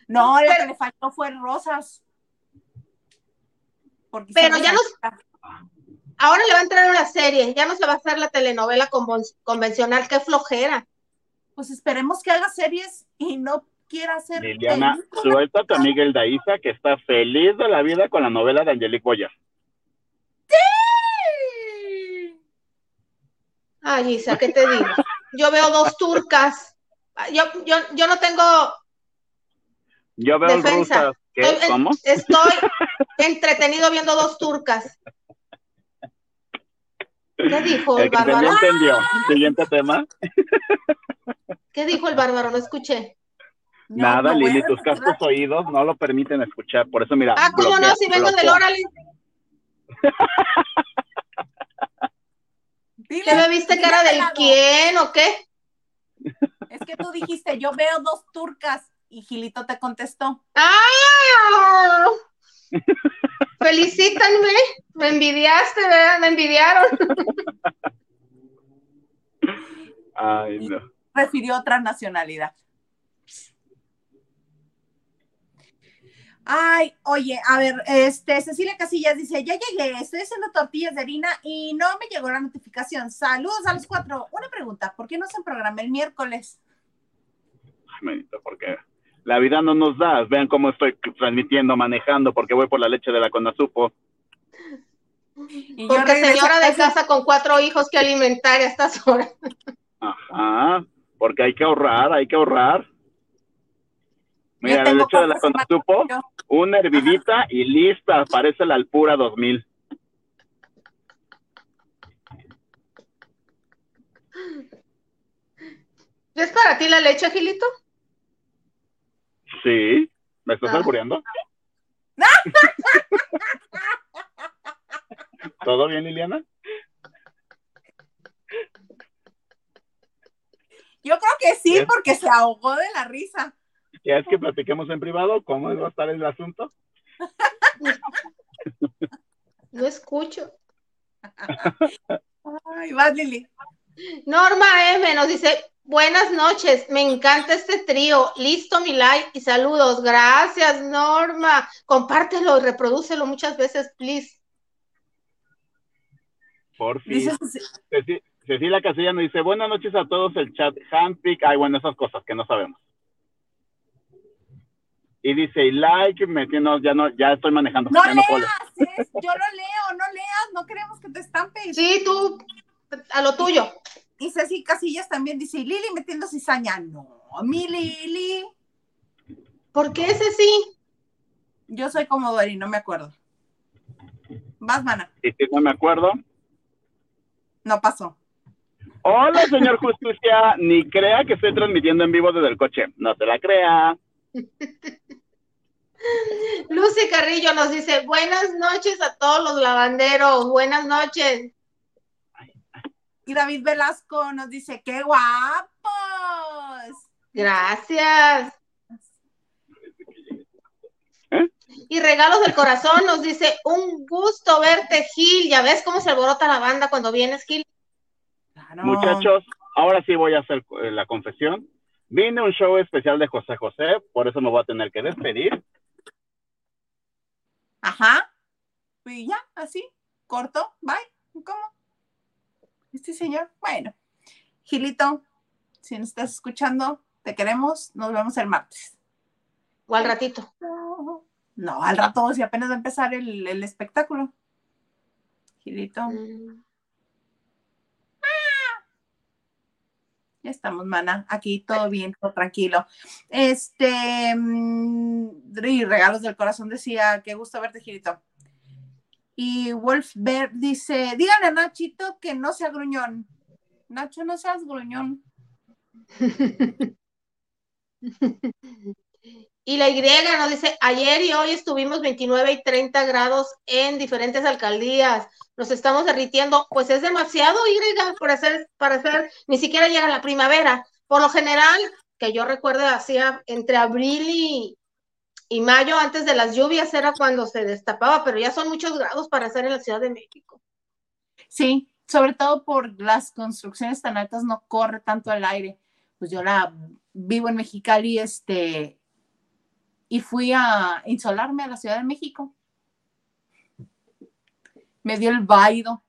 S3: No, lo que le faltó fue rosas.
S2: pero ya no. Ahora le va a entrar en la serie, ya no se va a hacer la telenovela convencional, qué flojera.
S3: Pues esperemos que haga series y no quiera hacer.
S1: Liliana, suelta a tu amiga Elda Isa, que está feliz de la vida con la novela de Angelique Boyer.
S2: ¡Sí! Ay, Isa, ¿qué te digo? Yo veo dos turcas. Yo, yo, yo no tengo.
S1: Yo veo defensa. ¿Qué? ¿Cómo?
S2: Estoy entretenido viendo dos turcas. ¿Qué dijo el?
S1: No entendió. Siguiente tema.
S2: ¿Qué dijo el bárbaro? No escuché.
S1: Nada, Lili, tus cascos oídos no lo permiten escuchar. Por eso, mira.
S2: Ah, ¿cómo no? Si vengo del órale. ¿Qué me viste cara del quién o qué?
S3: Es que tú dijiste, yo veo dos turcas y Gilito te contestó.
S2: ¡Ah! Felicítanme, me envidiaste, ¿verdad? Me envidiaron.
S1: Ay, no.
S3: Refirió otra nacionalidad. Ay, oye, a ver, este, Cecilia Casillas dice, ya llegué, estoy haciendo tortillas de harina y no me llegó la notificación. Saludos a los cuatro. Una pregunta, ¿por qué no se programa el miércoles?
S1: Ay, Menito, ¿por qué? La vida no nos da. Vean cómo estoy transmitiendo, manejando, porque voy por la leche de la Conasupo.
S2: porque señora de casa con cuatro hijos que alimentar a estas horas.
S1: Ajá, porque hay que ahorrar, hay que ahorrar. Mira, la leche de la Conasupo, una hervidita y lista, parece la Alpura 2000.
S2: ¿Es para ti la leche, Gilito?
S1: Sí, ¿me estás ah. ¿Todo bien, Liliana?
S3: Yo creo que sí, porque se ahogó de la risa.
S1: ¿Quieres que platiquemos en privado? ¿Cómo va a estar el asunto?
S2: No escucho.
S3: Ay, vas, Lili.
S2: Norma M nos dice, Buenas noches, me encanta este trío. Listo mi like y saludos. Gracias, Norma. Compártelo y reprodúcelo muchas veces, please.
S1: Por fin. Cecilia Casillano dice, buenas noches a todos, el chat, handpick, ay, bueno, esas cosas que no sabemos. Y dice, like, metiendo, ya no, ya estoy manejando.
S3: No leas, yo lo leo, no leas, no queremos que te estampes.
S2: Sí, tú, a lo tuyo.
S3: Y Ceci Casillas también dice, Lili metiendo cizaña. No, mi Lili.
S2: ¿Por qué ese sí?
S3: Yo soy como Dori, no me acuerdo. Vas, mana.
S1: ¿Y si no me acuerdo?
S3: No pasó.
S1: Hola, señor Justicia. Ni crea que estoy transmitiendo en vivo desde el coche. No se la crea.
S2: Lucy Carrillo nos dice, buenas noches a todos los lavanderos. Buenas noches.
S3: Y David Velasco nos dice, ¡qué guapos!
S2: Gracias. Y regalos del corazón nos dice, un gusto verte, Gil. Ya ves cómo se alborota la banda cuando vienes, Gil.
S1: Muchachos, ahora sí voy a hacer eh, la confesión. Vine un show especial de José José, por eso me voy a tener que despedir.
S3: Ajá. Y ya, así, corto, bye. ¿Cómo? Este señor, bueno. Gilito, si nos estás escuchando, te queremos, nos vemos el martes.
S2: O al ratito.
S3: No, al rato, si apenas va a empezar el, espectáculo. Gilito. Mm. Ya estamos, mana. Aquí todo bien, todo tranquilo. Este, mm, y regalos del corazón decía, qué gusto verte, Gilito. Y Wolfberg dice, díganle a Nachito que no sea gruñón. Nacho, no seas gruñón.
S2: Y la Y nos dice, ayer y hoy estuvimos 29 y 30 grados en diferentes alcaldías. Nos estamos derritiendo. Pues es demasiado Y para hacer, para hacer, ni siquiera llega la primavera. Por lo general, que yo recuerdo, hacía entre abril y, y mayo, antes de las lluvias, era cuando se destapaba, pero ya son muchos grados para hacer en la Ciudad de México.
S3: Sí, sobre todo por las construcciones tan altas, no corre tanto el aire. Pues yo la vivo en Mexicali, este, y fui a insolarme a la Ciudad de México. Me dio el vaido.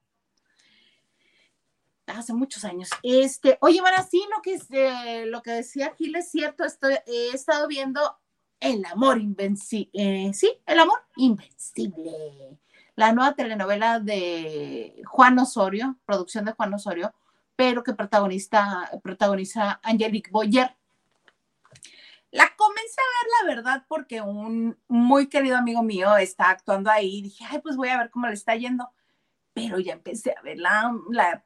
S3: Hace muchos años. Este, oye, bueno, sí, lo que, eh, lo que decía Gil es cierto. Estoy, he estado viendo El amor invencible. Eh, sí, El amor invencible. La nueva telenovela de Juan Osorio, producción de Juan Osorio, pero que protagonista, protagoniza Angelique Boyer. La comencé a ver, la verdad, porque un muy querido amigo mío está actuando ahí. Dije, ay, pues voy a ver cómo le está yendo. Pero ya empecé a ver la,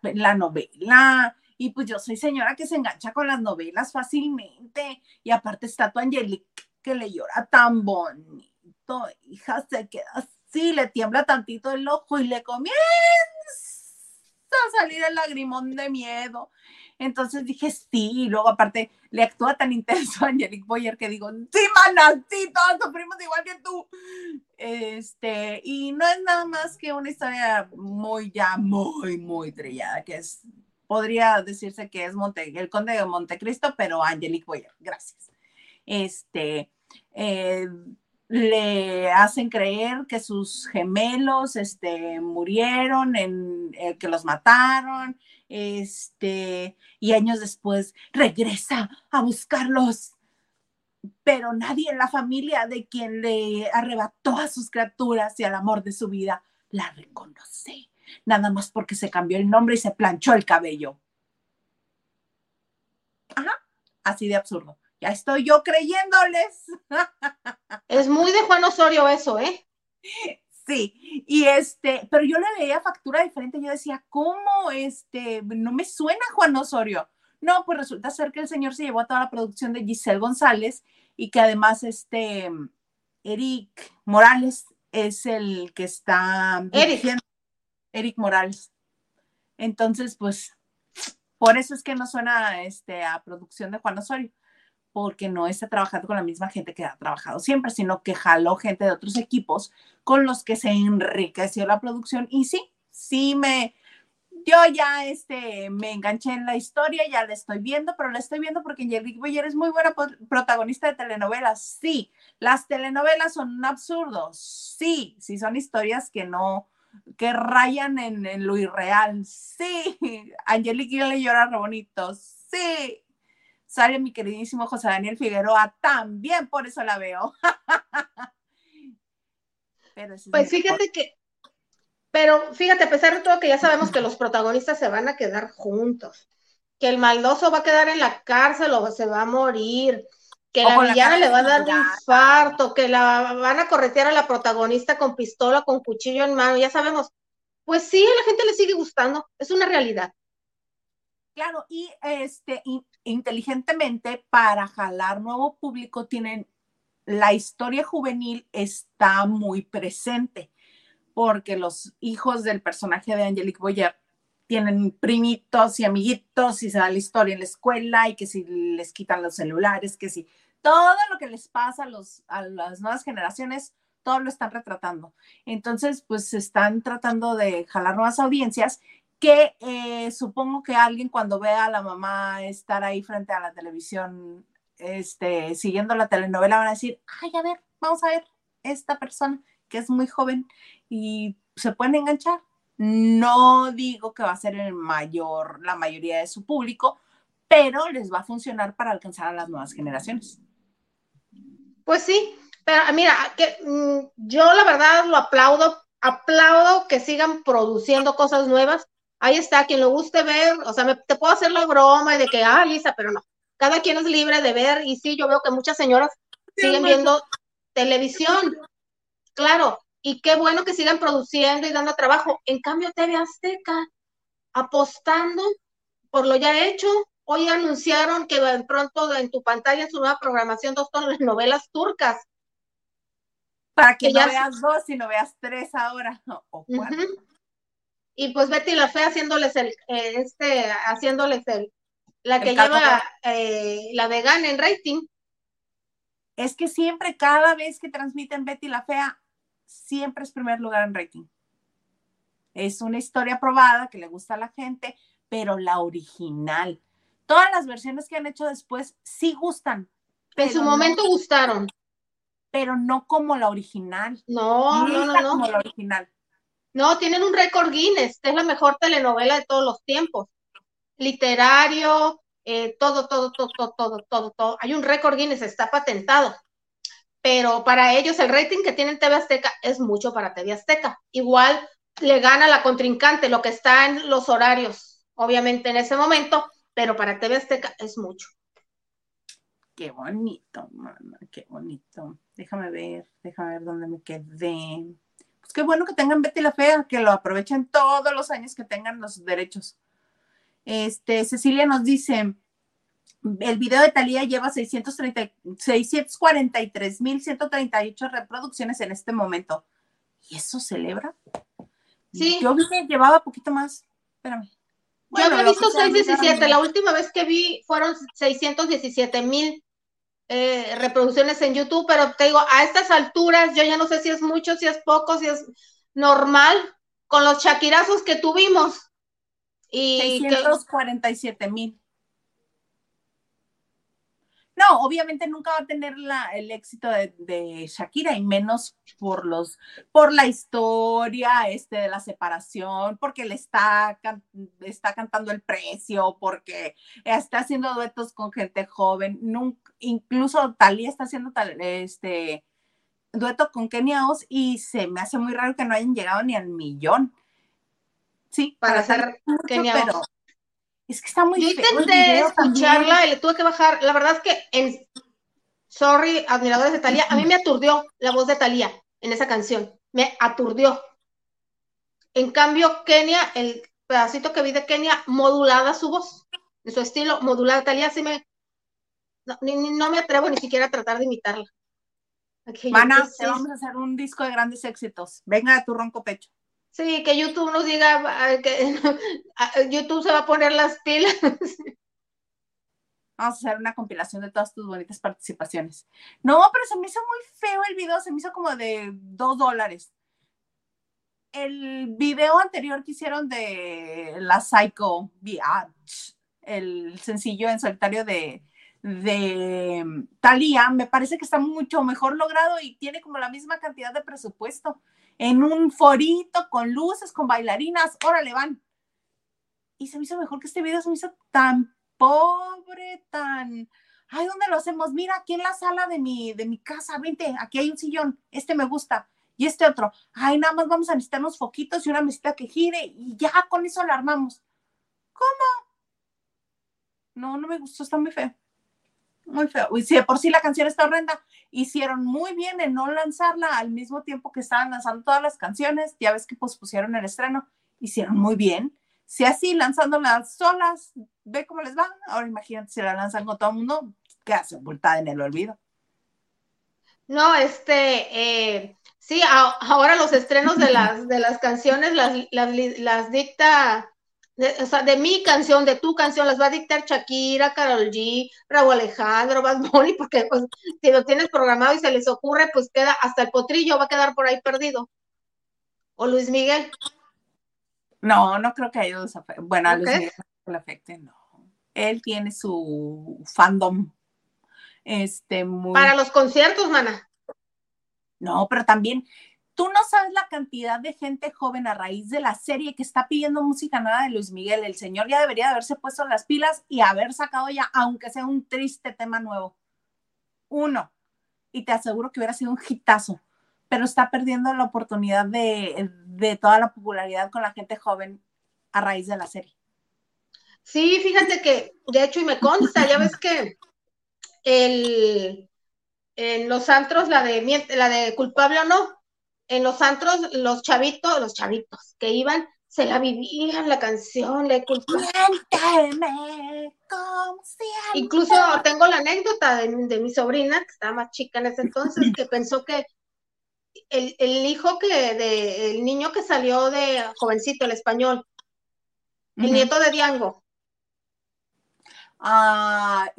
S3: la, novela. Y pues yo soy señora que se engancha con las novelas fácilmente. Y aparte está tu Angelique que le llora tan bonito. Hija, se queda así, le tiembla tantito el ojo y le comienza a salir el lagrimón de miedo. Entonces dije, sí, y luego aparte le actúa tan intenso a Angelique Boyer que digo, sí, mana, sí, todos sufrimos igual que tú. Este, y no es nada más que una historia muy, ya muy, muy trillada, que es, podría decirse que es Monte, el conde de Montecristo, pero Angelique Boyer, gracias. Este, eh, le hacen creer que sus gemelos este, murieron, en, eh, que los mataron, este, y años después regresa a buscarlos. Pero nadie en la familia de quien le arrebató a sus criaturas y al amor de su vida la reconoce, nada más porque se cambió el nombre y se planchó el cabello. Ajá, así de absurdo. Ya estoy yo creyéndoles.
S2: Es muy de Juan Osorio eso, ¿eh?
S3: Sí, y este, pero yo le veía factura diferente, yo decía, ¿cómo este? No me suena Juan Osorio. No, pues resulta ser que el señor se llevó a toda la producción de Giselle González y que además este Eric Morales es el que está
S2: Eric.
S3: Eric Morales. Entonces, pues, por eso es que no suena este, a producción de Juan Osorio porque no está trabajando con la misma gente que ha trabajado siempre, sino que jaló gente de otros equipos con los que se enriqueció la producción. Y sí, sí me, yo ya este, me enganché en la historia, ya la estoy viendo, pero la estoy viendo porque Angelique Boyer es muy buena protagonista de telenovelas. Sí, las telenovelas son un absurdo. Sí, sí son historias que no, que rayan en, en lo irreal. Sí, Angelique le llora re bonito. Sí, sale mi queridísimo José Daniel Figueroa, también por eso la veo.
S2: pues fíjate que, pero fíjate, a pesar de todo que ya sabemos que los protagonistas se van a quedar juntos, que el maldoso va a quedar en la cárcel o se va a morir, que la villana le va a dar un infarto, que la van a corretear a la protagonista con pistola, con cuchillo en mano, ya sabemos. Pues sí, a la gente le sigue gustando, es una realidad.
S3: Claro, y este, inteligentemente para jalar nuevo público tienen la historia juvenil está muy presente porque los hijos del personaje de Angelique Boyer tienen primitos y amiguitos y se da la historia en la escuela y que si les quitan los celulares, que si todo lo que les pasa a, los, a las nuevas generaciones, todo lo están retratando. Entonces, pues están tratando de jalar nuevas audiencias que eh, supongo que alguien cuando vea a la mamá estar ahí frente a la televisión, este, siguiendo la telenovela, van a decir, ay, a ver, vamos a ver esta persona que es muy joven y se pueden enganchar. No digo que va a ser el mayor, la mayoría de su público, pero les va a funcionar para alcanzar a las nuevas generaciones.
S2: Pues sí, pero mira, que mm, yo la verdad lo aplaudo, aplaudo que sigan produciendo cosas nuevas. Ahí está, quien lo guste ver, o sea, te puedo hacer la broma de que, ah, Lisa, pero no. Cada quien es libre de ver, y sí, yo veo que muchas señoras siguen viendo televisión. Claro, y qué bueno que sigan produciendo y dando trabajo. En cambio, TV Azteca, apostando por lo ya hecho. Hoy anunciaron que pronto en tu pantalla en su nueva programación dos las novelas turcas.
S3: Para que, no veas dos, sino veas tres ahora. O
S2: Y pues Betty la Fe haciéndoles el, eh, este, haciéndoles el, la que lleva eh, la vegana en rating.
S3: Es que siempre, cada vez que transmiten Betty la Fea, siempre es primer lugar en rating. Es una historia probada que le gusta a la gente, pero la original. Todas las versiones que han hecho después sí gustan.
S2: En su momento gustaron.
S3: Pero no como la original.
S2: No, no, no, no.
S3: como la original.
S2: No, tienen un récord Guinness. Es la mejor telenovela de todos los tiempos. Literario, eh, todo, todo, todo, todo, todo, todo, todo. Hay un récord Guinness, está patentado pero para ellos el rating que tiene TV Azteca es mucho para TV Azteca. Igual le gana la contrincante lo que está en los horarios, obviamente en ese momento, pero para TV Azteca es mucho.
S3: Qué bonito, mamá, qué bonito. Déjame ver, déjame ver dónde me quedé. Pues qué bueno que tengan Betty la Fea, que lo aprovechen todos los años que tengan los derechos. Este, Cecilia nos dice, el video de Talía lleva 643.138 reproducciones en este momento. ¿Y eso celebra?
S2: Sí.
S3: Yo vi que llevaba poquito más. Espérame.
S2: Yo había visto 617. La última vez que vi fueron 617 mil eh, reproducciones en YouTube, pero te digo, a estas alturas yo ya no sé si es mucho, si es poco, si es normal, con los chaquirazos que tuvimos.
S3: Y 647 mil. No, obviamente nunca va a tener el éxito de, Shakira y menos por los, por la historia este, de la separación, porque le está, está cantando el precio, porque está haciendo duetos con gente joven. Nunca, incluso Talía está haciendo tal, este dueto con Kenia Oz y se me hace muy raro que no hayan llegado ni al millón. Sí,
S2: para, hacer Kenia pero,
S3: es que está muy
S2: Yo intenté escucharla y le tuve que bajar. La verdad es que en Sorry, admiradores de Talía, a mí me aturdió la voz de Talía en esa canción. Me aturdió. En cambio, Kenia, el pedacito que vi de Kenia, modulada su voz, en su estilo, modulada. Talía sí me. No, no me atrevo ni siquiera a tratar de imitarla.
S3: Mana, te vamos a hacer un disco de grandes éxitos. Venga a tu ronco pecho.
S2: Sí, que YouTube nos diga que YouTube se va a poner las pilas.
S3: Vamos a hacer una compilación de todas tus bonitas participaciones. No, pero se me hizo muy feo el video, se me hizo como de dos dólares. El video anterior que hicieron de la Psycho Biatch, el sencillo en solitario de, de Thalía, me parece que está mucho mejor logrado y tiene como la misma cantidad de presupuesto en un forito con luces, con bailarinas, órale, van. Y se me hizo mejor que este video, se me hizo tan pobre, tan... Ay, ¿dónde lo hacemos? Mira, aquí en la sala de mi, de mi casa, vente, aquí hay un sillón, este me gusta, y este otro. Ay, nada más vamos a necesitar unos foquitos y una mesita que gire, y ya con eso lo armamos. ¿Cómo? No, no me gustó, está muy feo. Muy feo. Y si de por sí la canción está horrenda, hicieron muy bien en no lanzarla al mismo tiempo que estaban lanzando todas las canciones. Ya ves que pospusieron el estreno. Hicieron muy bien. Si así lanzándolas solas, ve cómo les va. Ahora imagínate si la lanzan con todo el mundo, queda sepultada en el olvido.
S2: No, este, eh, sí, ahora los estrenos de las, de las canciones las, las, las dicta de, o sea, de mi canción, de tu canción, las va a dictar Shakira, Carol G, Raúl Alejandro, Bad Bunny, porque pues, si lo tienes programado y se les ocurre, pues queda hasta el potrillo va a quedar por ahí perdido. O Luis Miguel.
S3: No, no creo que a ellos. Bueno, a Luis Miguel no le afecte, no. Él tiene su fandom. Este, muy...
S2: Para los conciertos, mana.
S3: No, pero también, tú no sabes la cantidad de gente joven a raíz de la serie que está pidiendo música nueva de Luis Miguel. El señor ya debería de haberse puesto las pilas y haber sacado ya, aunque sea un triste tema nuevo. Uno. Y te aseguro que hubiera sido un hitazo pero está perdiendo la oportunidad de, toda la popularidad con la gente joven a raíz de la serie.
S2: Sí, fíjate que, de hecho, y me consta, ya ves que el, en los antros, la de, la de culpable o no, en los antros, los chavitos, los chavitos que iban, se la vivían la canción, le culpable. Incluso tengo la anécdota de, de, mi sobrina, que estaba más chica en ese entonces, que pensó que el, el hijo que, de, el niño que salió de jovencito, el español, el nieto de Diango.
S3: Ah,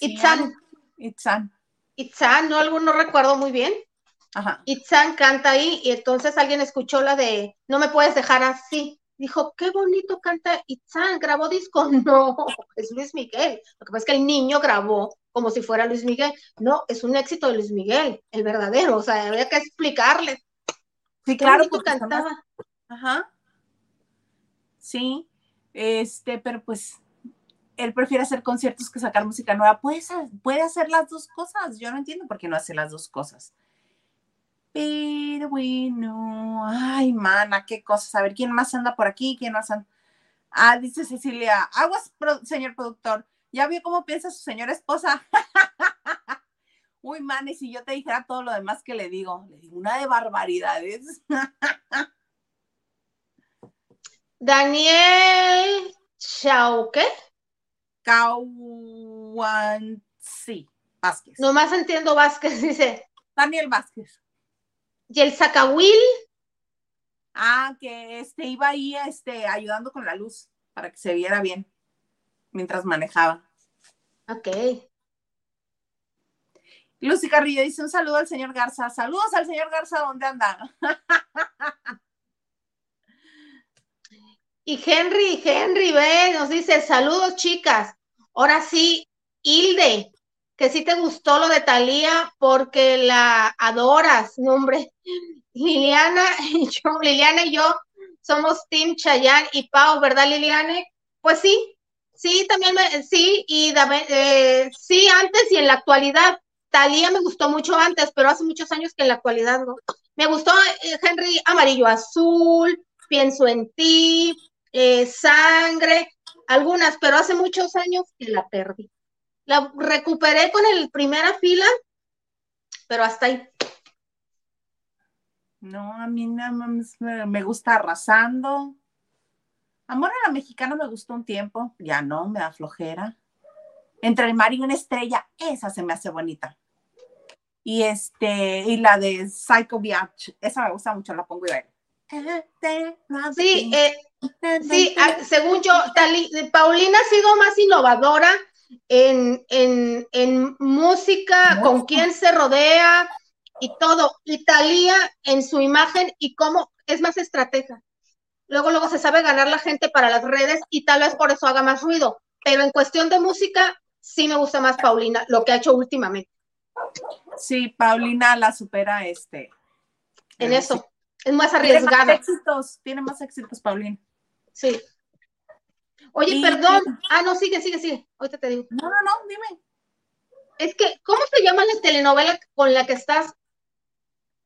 S2: Itzan.
S3: Itzan.
S2: Itzan, no, algo no recuerdo muy bien.
S3: Ajá.
S2: Itzan canta ahí y entonces alguien escuchó la de No me puedes dejar así. Dijo, qué bonito canta Itzan, grabó disco. No, es Luis Miguel. Lo que pasa es que el niño grabó como si fuera Luis Miguel. No, es un éxito de Luis Miguel, el verdadero, o sea, había que explicarle.
S3: Sí, claro, cantaba. Ajá. Sí, este, pero pues él prefiere hacer conciertos que sacar música nueva. Puede, puede hacer las dos cosas. Yo no entiendo por qué no hace las dos cosas. Pero bueno, ay, mana, qué cosas. A ver, ¿quién más anda por aquí? ¿Quién más anda? Ah, dice Cecilia, aguas, señor productor. ¿Ya vio cómo piensa su señora esposa? Uy, man, y si yo te dijera todo lo demás que le digo, le digo una de barbaridades.
S2: Daniel Chauque.
S3: Cauanzi Vázquez.
S2: Nomás entiendo Vázquez, dice.
S3: Daniel Vázquez.
S2: ¿Y el Zacahuil?
S3: Ah, que este iba ahí este, ayudando con la luz para que se viera bien mientras manejaba.
S2: Ok.
S3: Lucy Carrillo dice un saludo al señor Garza. Saludos al señor Garza, ¿dónde anda?
S2: y Henry, Henry, ve, nos dice, saludos chicas. Ahora sí, Hilde, que sí te gustó lo de Talía porque la adoras, nombre. Liliana y yo, Liliana y yo somos Team Chayanne y Pau, ¿verdad, Liliane? Pues sí, Sí, también me, sí, y eh, sí, antes y en la actualidad. Talía me gustó mucho antes, pero hace muchos años que en la actualidad no. Me gustó eh, Henry Amarillo Azul, Pienso en ti, eh, Sangre, algunas, pero hace muchos años que la perdí. La recuperé con el primera fila, pero hasta ahí.
S3: No, a mí nada más me gusta arrasando. Amor a la mexicana me gustó un tiempo, ya no, me da flojera. Entre el mar y una estrella, esa se me hace bonita. Y este, y la de Psycho Beach, esa me gusta mucho, la pongo y.
S2: Sí, eh, sí, ah, según yo, Paulina ha sido más innovadora en, en, música, con quién se rodea y todo. Italia en su imagen y cómo es más estratega luego, luego se sabe ganar la gente para las redes y tal vez por eso haga más ruido. Pero en cuestión de música, sí me gusta más Paulina, lo que ha hecho últimamente.
S3: Sí, Paulina la supera este.
S2: En eso, es más arriesgada. Tiene más
S3: éxitos, tiene más éxitos, Paulina.
S2: Sí. Oye, perdón. Ah, no, sigue, sigue, sigue. Ahorita te digo.
S3: No, no, no, dime.
S2: Es que, ¿cómo se llama la telenovela con la que estás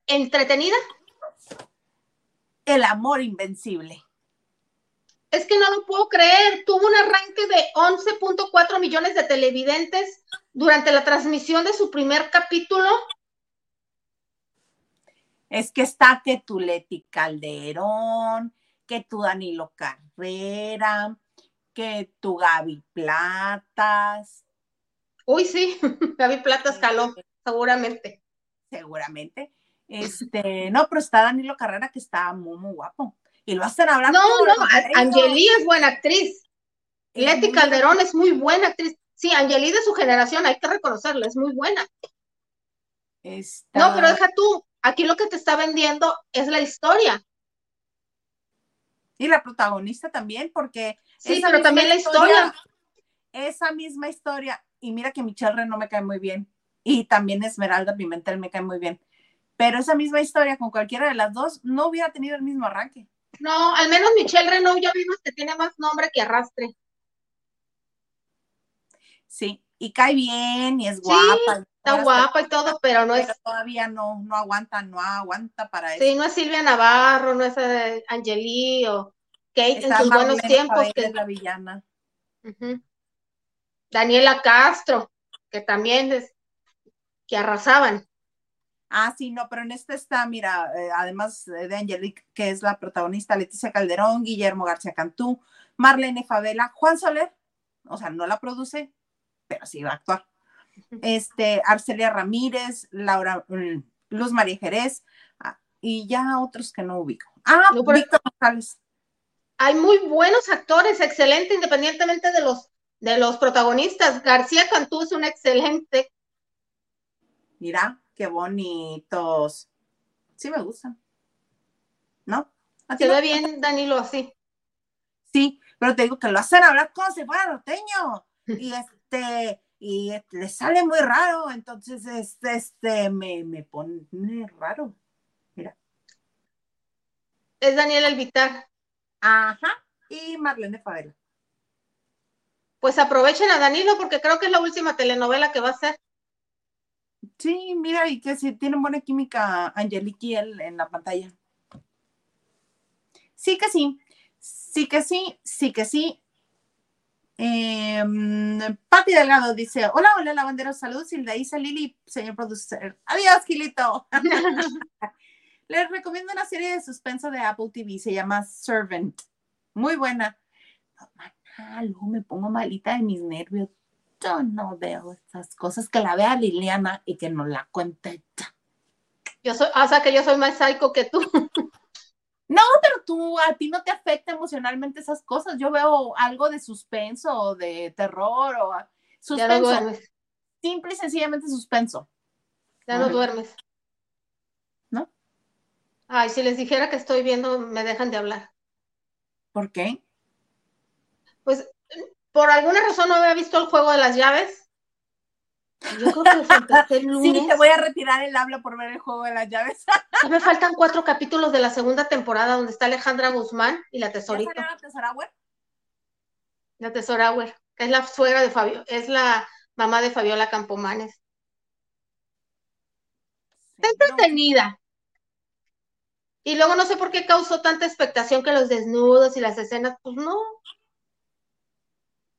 S2: entretenida?
S3: El amor invencible.
S2: Es que no lo puedo creer. Tuvo un arranque de 11.4 millones de televidentes durante la transmisión de su primer capítulo.
S3: Es que está que tu Leti Calderón, que tu Danilo Carrera, que tu Gaby Platas.
S2: Uy, sí, Gaby Platas caló, seguramente.
S3: Seguramente. Este, no, pero está Danilo Carrera que está muy, muy guapo. Y lo hacen hablar.
S2: No, no, Angeli es buena actriz. Leti Calderón es muy buena actriz. Sí, Angeli de su generación, hay que reconocerla, es muy buena. No, pero deja tú, aquí lo que te está vendiendo es la historia.
S3: Y la protagonista también, porque...
S2: Sí, pero también la historia,
S3: Esa misma historia, y mira que Michelle no me cae muy bien, y también Esmeralda Pimentel me cae muy bien, pero esa misma historia con cualquiera de las dos no hubiera tenido el mismo arranque.
S2: No, al menos Michelle Renault ya vimos que tiene más nombre que arrastre.
S3: Sí, y cae bien y es guapa.
S2: está guapa y todo, pero no es.
S3: Todavía no, no aguanta, no aguanta para
S2: eso. Sí, no es Silvia Navarro, no es eh, Angeli o Kate en sus buenos tiempos. Que
S3: es la villana.
S2: Daniela Castro, que también es que arrasaban.
S3: Ah, sí, no, pero en este está, mira, eh, además de Angelique, que es la protagonista, Leticia Calderón, Guillermo García Cantú, Marlene Favela, Juan Soler, o sea, no la produce, pero sí va a actuar. Este, Arcelia Ramírez, Laura, mm, Luz María Jerez, ah, y ya otros que no ubico. Ah, Víctor González.
S2: Hay muy buenos actores, excelente, independientemente de los, de los protagonistas. García Cantú es un excelente.
S3: Mira, qué bonitos. Sí me gustan. ¿No?
S2: Se ve bien Danilo así.
S3: Sí, pero te digo que lo hacen hablar como si fuera norteño. Y este, y le sale muy raro, entonces este, este me, me pone raro. Mira.
S2: Es Daniel Elvitar.
S3: Ajá, y Marlene Favela.
S2: Pues aprovechen a Danilo porque creo que es la última telenovela que va a ser.
S3: Sí, mira, y que si tienen buena química Angelique y él en la pantalla. Sí que sí, sí que sí, sí que sí. Eh, Pati Delgado dice: Hola, hola, lavandero, saludos. Hilda Isa Lili, señor producer. Adiós, Gilito. Les recomiendo una serie de suspenso de Apple TV, se llama Servant. Muy buena. No, luego me pongo malita de mis nervios. Yo no veo esas cosas. Que la vea Liliana y que nos la cuente
S2: Yo soy, o sea que yo soy más psycho que tú.
S3: No, pero tú, a ti no te afecta emocionalmente esas cosas. Yo veo algo de suspenso o de terror o suspenso. Simple y sencillamente suspenso.
S2: Ya no duermes. Ay, si les dijera que estoy viendo, me dejan de hablar.
S3: ¿Por qué?
S2: Pues por alguna razón no había visto el juego de las llaves yo creo que el lunes.
S3: Sí, te voy a retirar el habla por ver el juego de las llaves.
S2: me faltan cuatro capítulos de la segunda temporada donde está Alejandra Guzmán y la tesorita.
S3: la tesorauer?
S2: La tesorauer, que es la suegra de Fabio, es la mamá de Fabiola Campomanes. está entretenida. Y luego no sé por qué causó tanta expectación que los desnudos y las escenas, pues no.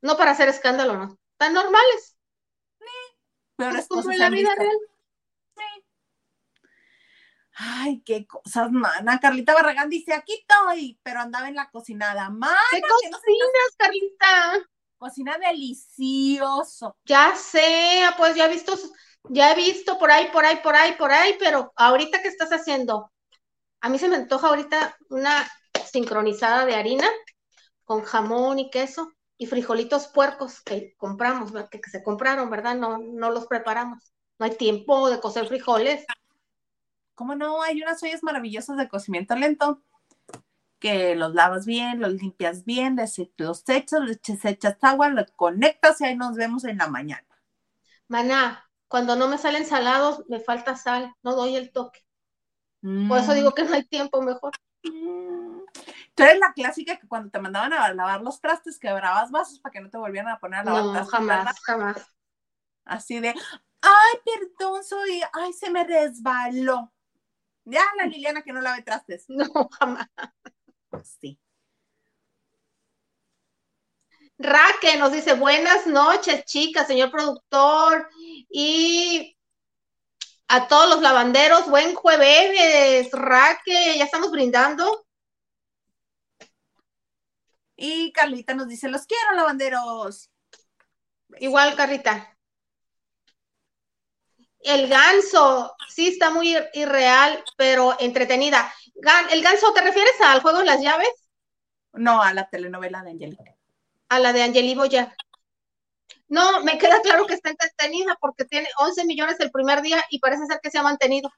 S2: No para hacer escándalo, no. Tan normales.
S3: Pero es como en la vida real. Ay, qué cosas, mana. Carlita Barragán dice, aquí estoy, pero andaba en la cocinada. Mana,
S2: ¿Qué cocinas, Carlita?
S3: Cocina delicioso.
S2: Ya sé, pues ya he visto, ya he visto por ahí, por ahí, por ahí, por ahí, pero ahorita qué estás haciendo? A mí se me antoja ahorita una sincronizada de harina con jamón y queso y frijolitos puercos que compramos, que, se compraron, ¿verdad? No, no los preparamos. No hay tiempo de cocer frijoles.
S3: ¿Cómo no? Hay unas ollas maravillosas de cocimiento lento que los lavas bien, los limpias bien, los echas, les echas agua, los conectas y ahí nos vemos en la mañana.
S2: Maná, cuando no me salen salados, me falta sal, no doy el toque. Por eso mm. digo que no hay tiempo mejor. Mm.
S3: Tú eres la clásica que cuando te mandaban a lavar los trastes quebrabas vasos para que no te volvieran a poner a lavar
S2: no, jamás, jamás.
S3: Así de, ay, perdón, soy, ay, se me resbaló. Ya la Liliana que no lave trastes.
S2: No, jamás.
S3: Sí.
S2: Raque nos dice, buenas noches, chicas, señor productor, y a todos los lavanderos, buen jueves, Raque, ya estamos brindando.
S3: Y Carlita nos dice, los quiero, lavanderos.
S2: Igual, Carlita. El ganso, sí está muy irreal, pero entretenida. ¿El ganso te refieres al juego de las llaves?
S3: No, a la telenovela de Angelique.
S2: A la de Angeli Boya. No, me queda claro que está entretenida porque tiene 11 millones el primer día y parece ser que se ha mantenido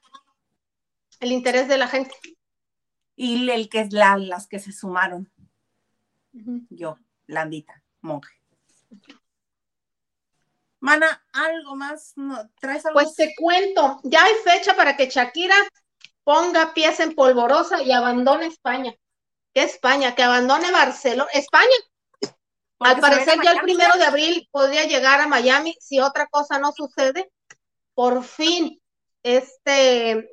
S2: el interés de la gente.
S3: Y el que es la, las que se sumaron. Yo, Landita, monje. Mana, ¿algo más? ¿Traes algo?
S2: Pues te cuento, ya hay fecha para que Shakira ponga pies en polvorosa y abandone España. ¿Qué España? Que abandone Barcelona. España. Al parecer ya el primero de abril podría llegar a Miami si otra cosa no sucede. Por fin, este,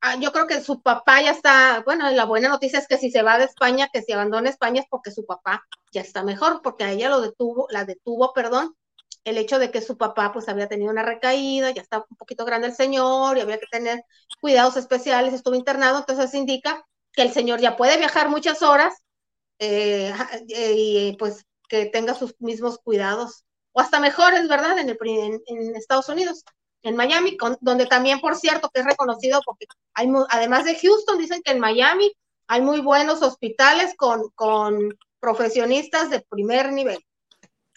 S2: ah, yo creo que su papá ya está, bueno, la buena noticia es que si se va de España, que si abandona España es porque su papá ya está mejor, porque a ella lo detuvo, la detuvo, perdón, el hecho de que su papá pues había tenido una recaída, ya está un poquito grande el señor y había que tener cuidados especiales, estuvo internado, entonces indica que el señor ya puede viajar muchas horas eh, eh, y pues que tenga sus mismos cuidados, o hasta mejores, ¿verdad? En, el, en, Estados Unidos, en Miami, donde también, por cierto, que es reconocido porque hay, además de Houston, dicen que en Miami hay muy buenos hospitales con, con profesionistas de primer nivel.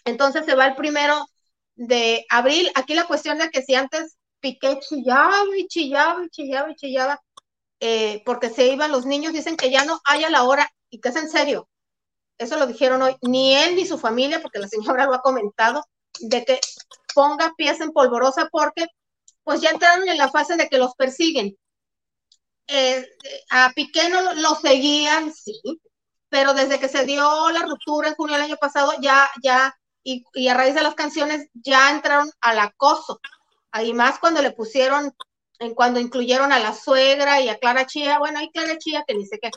S2: Entonces se va el primero de abril. Aquí la cuestión de que si antes Piqué chillaba y chillaba y chillaba y chillaba, eh, porque se iban los niños, dicen que ya no hay a la hora, y que es en serio. Eso lo dijeron hoy, ni él ni su familia, porque la señora lo ha comentado, de que ponga pies en polvorosa porque pues ya entraron en la fase de que los persiguen. Eh, a Piqué no lo seguían, sí, pero desde que se dio la ruptura en junio del año pasado, ya, ya y, a raíz de las canciones ya entraron al acoso. Ahí más cuando le pusieron, en cuando incluyeron a la suegra y a Clara Chía, bueno, hay Clara Chía que ni sé qué,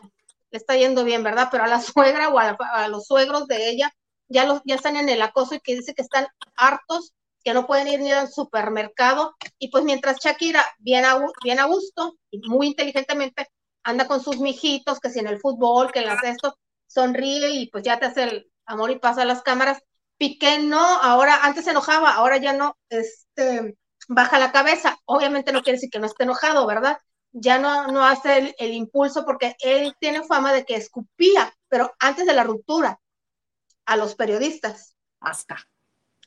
S2: está yendo bien, ¿verdad? Pero a la suegra o a, los suegros de ella ya, los, ya están en el acoso y que dice que están hartos, que no pueden ir ni al supermercado. Y pues mientras Shakira, bien a, bien a gusto y muy inteligentemente, anda con sus mijitos, que si en el fútbol, que las esto, sonríe y pues ya te hace el amor y pasa las cámaras, Piqué no, ahora antes se enojaba, ahora ya no, este, baja la cabeza. Obviamente no quiere decir que no esté enojado, ¿verdad? Ya no, no hace el, impulso porque él tiene fama de que escupía, pero antes de la ruptura, a los periodistas.
S3: Asca.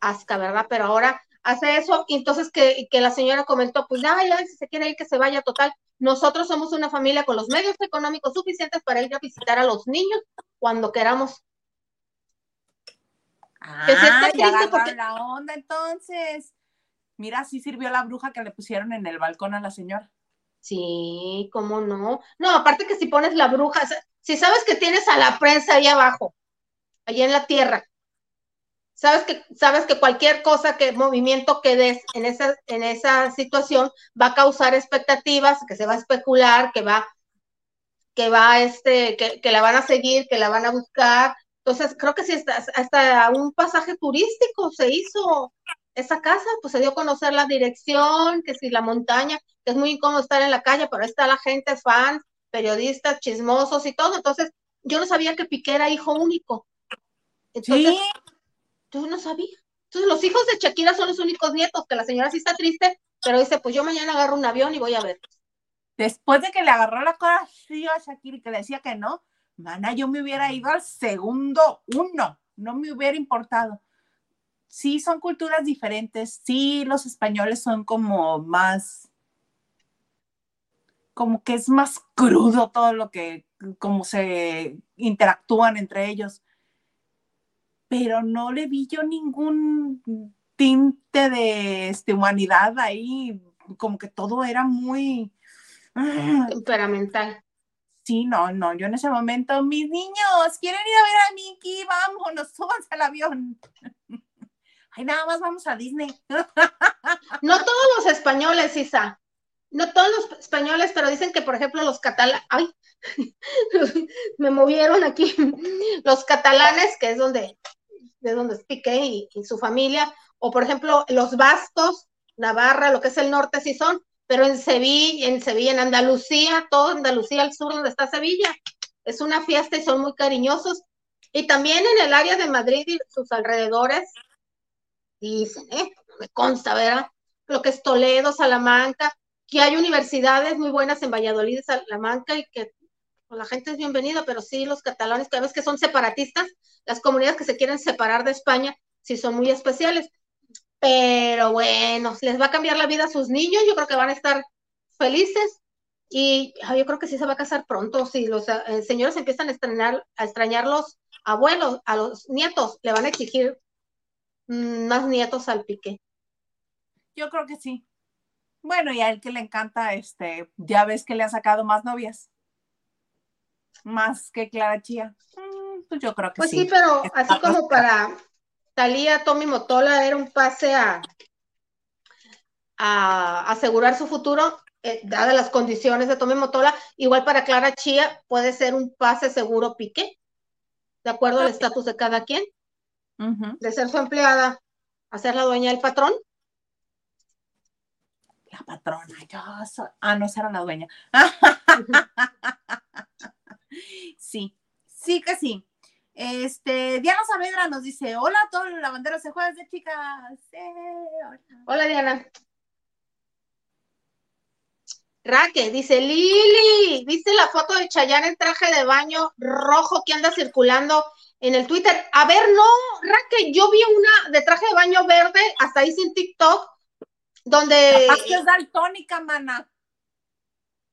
S2: Asca, ¿verdad? Pero ahora hace eso, y entonces que, que la señora comentó, pues ya, ya, si se quiere ir, que se vaya total. Nosotros somos una familia con los medios económicos suficientes para ir a visitar a los niños cuando queramos.
S3: Ah, ya porque... la onda entonces. Mira, sí sirvió la bruja que le pusieron en el balcón a la señora.
S2: Sí, cómo no. No, aparte que si pones la bruja, si sabes que tienes a la prensa ahí abajo, allí en la tierra, sabes que, sabes que cualquier cosa que, movimiento que des en esa, en esa situación va a causar expectativas, que se va a especular, que va, que va, este, que, que la van a seguir, que la van a buscar, entonces, creo que sí, hasta, un pasaje turístico se hizo esa casa, pues se dio a conocer la dirección, que si la montaña, que es muy incómodo estar en la calle, pero ahí está la gente, fans, periodistas, chismosos y todo. Entonces, yo no sabía que Piqué era hijo único. Entonces, ¿Sí? yo no sabía. Entonces, los hijos de Shakira son los únicos nietos, que la señora sí está triste, pero dice, pues yo mañana agarro un avión y voy a ver.
S3: Después de que le agarró la cara a Shakira y que le decía que no, Mana, yo me hubiera ido al segundo uno, no me hubiera importado. Sí, son culturas diferentes, sí, los españoles son como más, como que es más crudo todo lo que, como se interactúan entre ellos, pero no le vi yo ningún tinte de este, humanidad ahí, como que todo era muy...
S2: Ah, temperamental.
S3: Sí, no, no, yo en ese momento, mis niños, ¿quieren ir a ver a Mickey? Vámonos, súbanse al avión. Nada más vamos a Disney.
S2: No todos los españoles, Isa. No todos los españoles, pero dicen que, por ejemplo, los catalanes, ay, me movieron aquí, los catalanes, que es donde, de donde es Piqué y, y, su familia, o por ejemplo, los vascos, Navarra, lo que es el norte, sí son, pero en Sevilla, en Sevilla, en Andalucía, todo Andalucía al sur donde está Sevilla, es una fiesta y son muy cariñosos. Y también en el área de Madrid y sus alrededores, dicen, ¿eh? me consta, ¿verdad? Lo que es Toledo, Salamanca, que hay universidades muy buenas en Valladolid Salamanca y que pues, la gente es bienvenida, pero sí los catalanes, cada vez que son separatistas, las comunidades que se quieren separar de España, sí son muy especiales. Pero bueno, les va a cambiar la vida a sus niños, yo creo que van a estar felices y yo creo que sí se va a casar pronto, si los eh, señores empiezan a, estrenar, a extrañarlos abuelos, a los nietos, le van a exigir más nietos al pique.
S3: Yo creo que sí. Bueno, y a él que le encanta, este, ya ves que le ha sacado más novias. Más que Clara Chía. Mm, pues yo creo que
S2: pues
S3: sí.
S2: Pues sí, pero así como para Talía, Tommy Motola era un pase a, a asegurar su futuro, eh, dadas las condiciones de Tommy Motola, igual para Clara Chía puede ser un pase seguro pique, de acuerdo al estatus de cada quien, de ser su empleada a ser la dueña del patrón.
S3: La patrona, yo soy... Ah, no, será la dueña. sí, sí que sí. Este, Diana Saavedra nos dice, hola a todos los lavanderos de jueves de chicas. hola.
S2: hola. Diana. Raque, dice Lili, ¿viste la foto de Chayanne en traje de baño rojo que anda circulando en el Twitter? A ver, no, Raque, yo vi una de traje de baño verde, hasta ahí sin TikTok, donde...
S3: Capaz que es daltónica, mana.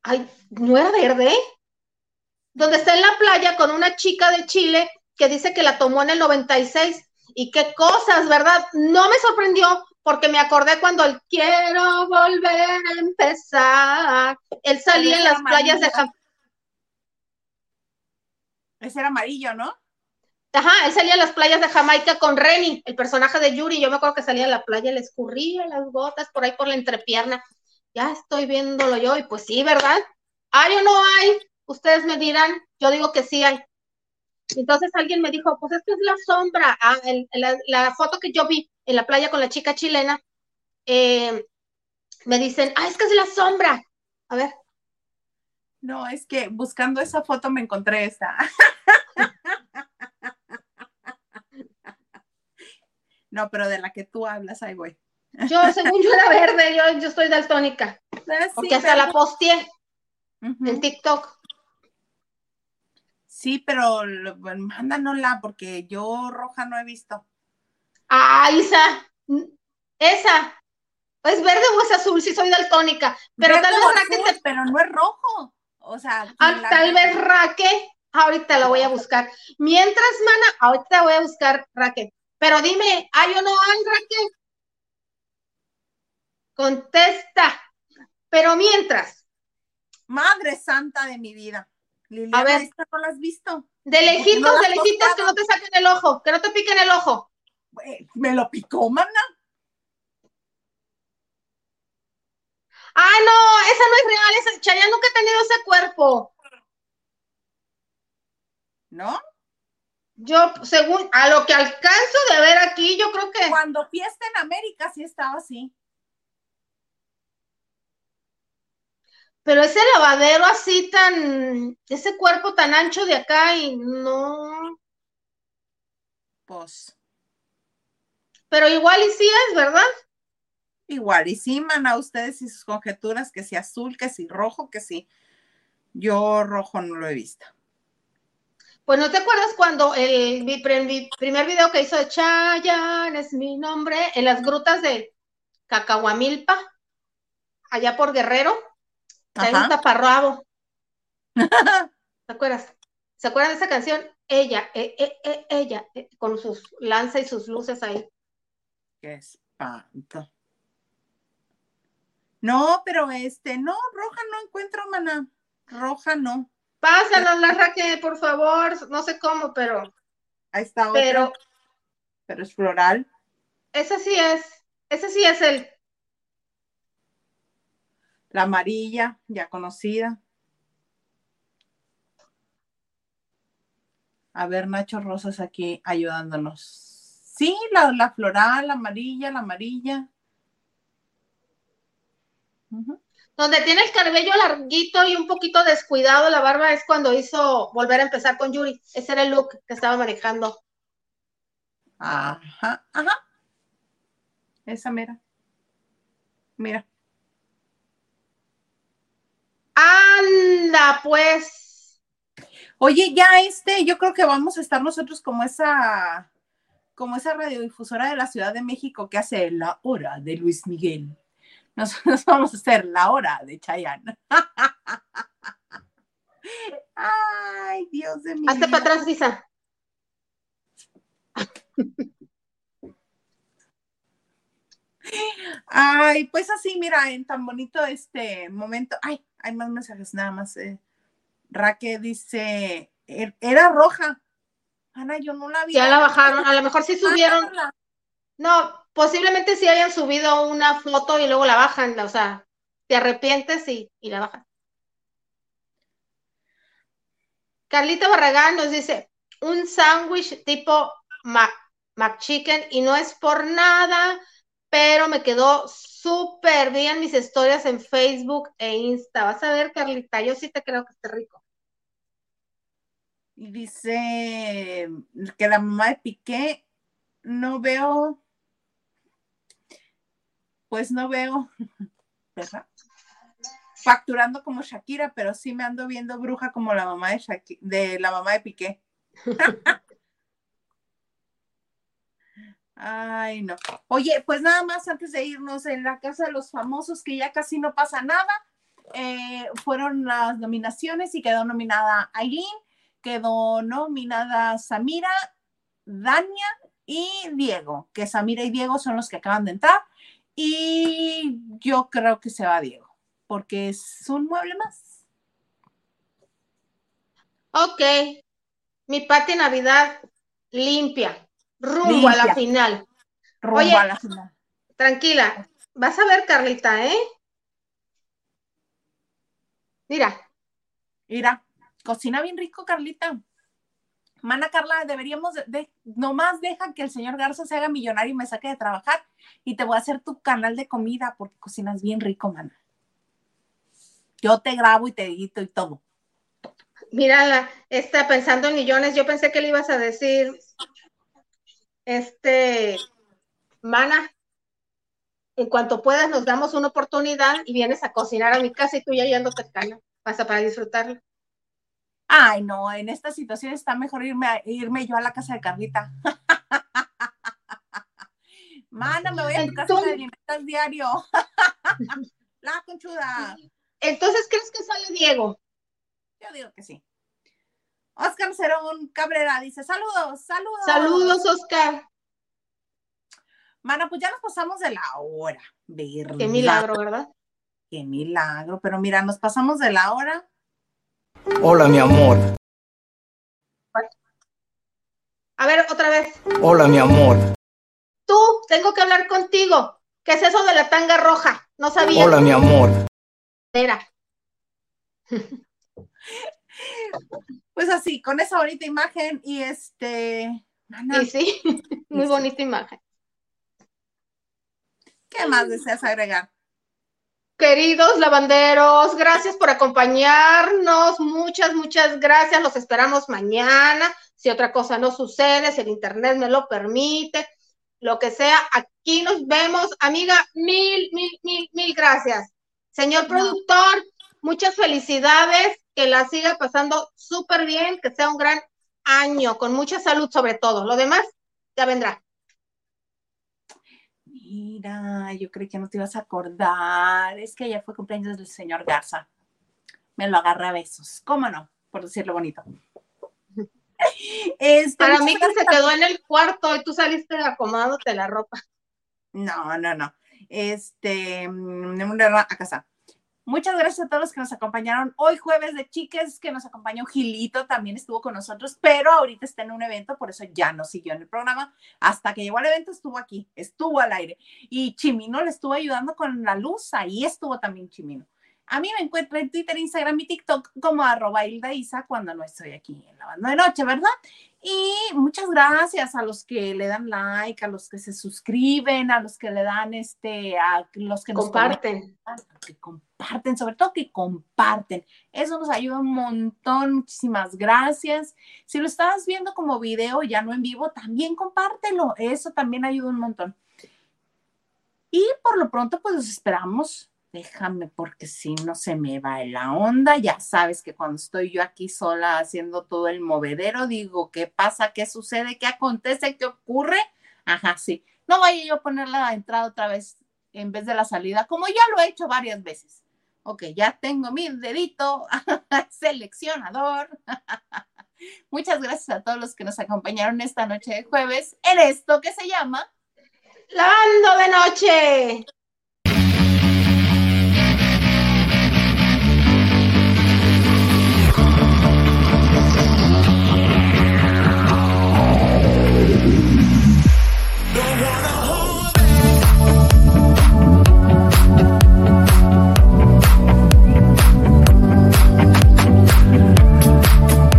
S2: Ay, ¿no era verde? Donde está en la playa con una chica de Chile que dice que la tomó en el 96. Y qué cosas, ¿verdad? No me sorprendió porque me acordé cuando el quiero volver a empezar. Él salía en las playas de Jamaica.
S3: Ese era amarillo, ¿no?
S2: Ajá, él salía en las playas de Jamaica con Renny, el personaje de Yuri. Yo me acuerdo que salía en la playa, le escurría las gotas por ahí por la entrepierna. Ya estoy viéndolo yo, y pues sí, ¿verdad? ¿Hay o no hay? Ustedes me dirán, yo digo que sí hay. Entonces alguien me dijo, pues esta es la sombra, ah, la, foto que yo vi en la playa con la chica chilena, eh, me dicen, ah, es que es la sombra. A ver.
S3: No, es que buscando esa foto me encontré esta. no, pero de la que tú hablas, ahí voy.
S2: Yo, según yo era verde, yo, yo estoy daltónica. Ah, porque hasta la posteé en TikTok.
S3: Sí, pero mándanosla porque yo roja no he visto.
S2: Ah, Isa, esa. ¿Es verde o es azul? Si soy daltónica. Pero tal vez
S3: Pero no es rojo. O sea,
S2: ah, tal vez Raque. Ahorita la voy a buscar. Mientras, mana, ahorita voy a buscar Raque. Pero dime, ¿hay o no hay Raque? Contesta. Pero mientras.
S3: Madre santa de mi vida a ver, no lo has visto?
S2: De lejitos, de lejitos, que no te saquen el ojo, que no te piquen el ojo.
S3: Me lo picó, mana.
S2: Ah, no, esa no es real, esa, Chayanne nunca ha tenido ese cuerpo.
S3: ¿No?
S2: Yo, según, a lo que alcanzo de ver aquí, yo creo que.
S3: Cuando fiesta en América sí estaba así.
S2: pero ese lavadero así tan, ese cuerpo tan ancho de acá y no.
S3: Pues.
S2: Pero igual y sí es, ¿verdad?
S3: Igual y sí, man, a ustedes y sus conjeturas, que si azul, que si rojo, que si. Yo rojo no lo he visto.
S2: Pues no te acuerdas cuando el, mi, primer video que hizo de Chayan es mi nombre, en las grutas de Cacahuamilpa, allá por Guerrero hay un taparrabo. ¿Te acuerdas? ¿Se acuerdan de esa canción? Ella, eh, eh, eh, ella, con sus lanza y sus luces ahí.
S3: Qué espanto. No, pero este, no, roja no encuentro, mana. Roja no.
S2: Pásanos la raque, por favor. No sé cómo, pero.
S3: Ahí está otra. Pero. Pero es floral.
S2: Ese sí es. Ese sí es el
S3: la amarilla, ya conocida. A ver, Nacho Rosas aquí ayudándonos. Sí, la, floral, la amarilla, la amarilla.
S2: Donde tiene el cabello larguito y un poquito descuidado la barba es cuando hizo volver a empezar con Yuri. Ese era el look que estaba manejando.
S3: Ajá, ajá. Esa mira. Mira.
S2: Anda, pues.
S3: Oye, ya este, yo creo que vamos a estar nosotros como esa, como esa radiodifusora de la Ciudad de México que hace la hora de Luis Miguel. Nosotros vamos a hacer la hora de Chayanne. Ay, Dios de mi.
S2: Hazte para atrás, Lisa.
S3: Ay, pues así, mira, en tan bonito este momento. Ay, hay más mensajes nada más. Eh. Raque dice, er, era roja. Ana, yo no la vi.
S2: Ya la bajaron, a lo mejor sí subieron. No, posiblemente sí hayan subido una foto y luego la bajan, o sea, te arrepientes y, y la bajan. Carlita Barragán nos dice, un sándwich tipo Mac, McChicken y no es por nada, pero me quedó súper bien mis historias en Facebook e Insta. Vas a ver, Carlita, yo sí te creo que esté rico.
S3: Y dice que la mamá de Piqué no veo, pues no veo, ¿verdad? Facturando como Shakira, pero sí me ando viendo bruja como la mamá de, de la mamá de Piqué. Ay, no. Oye, pues nada más antes de irnos en la casa de los famosos, que ya casi no pasa nada, eh, fueron las nominaciones y quedó nominada Aileen, quedó nominada Samira, Dania y Diego, que Samira y Diego son los que acaban de entrar. Y yo creo que se va Diego, porque es un mueble más.
S2: Ok. Mi patio Navidad limpia rumbo a la final.
S3: Rumbo a la final.
S2: Tranquila, vas a ver, Carlita, ¿eh? Mira.
S3: Mira, cocina bien rico, Carlita. Mana Carla, deberíamos de, nomás deja que el señor Garza se haga millonario y me saque de trabajar y te voy a hacer tu canal de comida porque cocinas bien rico, mana. Yo te grabo y te edito y todo.
S2: Mira, está pensando en millones. Yo pensé que le ibas a decir, este, Mana, en cuanto puedas nos damos una oportunidad y vienes a cocinar a mi casa y tú ya yéndote cana, pasa para disfrutarlo.
S3: Ay, no, en esta situación está mejor irme, irme yo a la casa de Carlita. Mana, me voy a tu casa de alimentas diario. la conchuda.
S2: Entonces, ¿crees que sale Diego?
S3: Yo digo que sí. Oscar Cerón Cabrera dice, saludos, saludos.
S2: Saludos, Oscar.
S3: Mana, pues ya nos pasamos de la hora, ¿verdad?
S2: Qué milagro, ¿verdad?
S3: Qué milagro, pero mira, nos pasamos de la hora.
S5: Hola, mi amor.
S2: A ver, otra vez.
S5: Hola, mi amor.
S2: Tú, tengo que hablar contigo. ¿Qué es eso de la tanga roja? No sabía.
S5: Hola, mi amor.
S2: Era.
S3: Pues así, con esa bonita imagen y este.
S2: Sí, sí, muy bonita imagen.
S3: ¿Qué más deseas agregar?
S2: Queridos lavanderos, gracias por acompañarnos. Muchas, muchas gracias. Los esperamos mañana. Si otra cosa no sucede, si el internet me lo permite, lo que sea, aquí nos vemos. Amiga, mil, mil, mil, mil gracias. Señor productor, muchas felicidades que la siga pasando súper bien, que sea un gran año, con mucha salud sobre todo. Lo demás ya vendrá.
S3: Mira, yo creí que no te ibas a acordar. Es que ayer fue cumpleaños del señor Garza. Me lo agarra a besos. ¿Cómo no? Por decirlo bonito.
S2: Este, Para mí que se quedó en el cuarto y tú saliste acomodándote la ropa.
S3: No, no, no. Este, mm, a casa. Muchas gracias a todos los que nos acompañaron hoy jueves de chiques, que nos acompañó Gilito, también estuvo con nosotros, pero ahorita está en un evento, por eso ya no siguió en el programa. Hasta que llegó al evento estuvo aquí, estuvo al aire. Y Chimino le estuvo ayudando con la luz, ahí estuvo también Chimino. A mí me encuentra en Twitter, Instagram y TikTok como arroba Hilda Isa cuando no estoy aquí en la banda de noche, ¿verdad? Y muchas gracias a los que le dan like, a los que se suscriben, a los que le dan este, a los que
S2: nos comparten.
S3: que comparten, sobre todo que comparten. Eso nos ayuda un montón. Muchísimas gracias. Si lo estás viendo como video, ya no en vivo, también compártelo. Eso también ayuda un montón. Y por lo pronto, pues los esperamos déjame porque si no se me va la onda, ya sabes que cuando estoy yo aquí sola haciendo todo el movedero, digo, ¿qué pasa? ¿Qué sucede? ¿Qué acontece? ¿Qué ocurre? Ajá, sí. No vaya yo a poner la entrada otra vez en vez de la salida, como ya lo he hecho varias veces. Ok, ya tengo mi dedito seleccionador. Muchas gracias a todos los que nos acompañaron esta noche de jueves en esto que se llama
S2: Lavando de noche.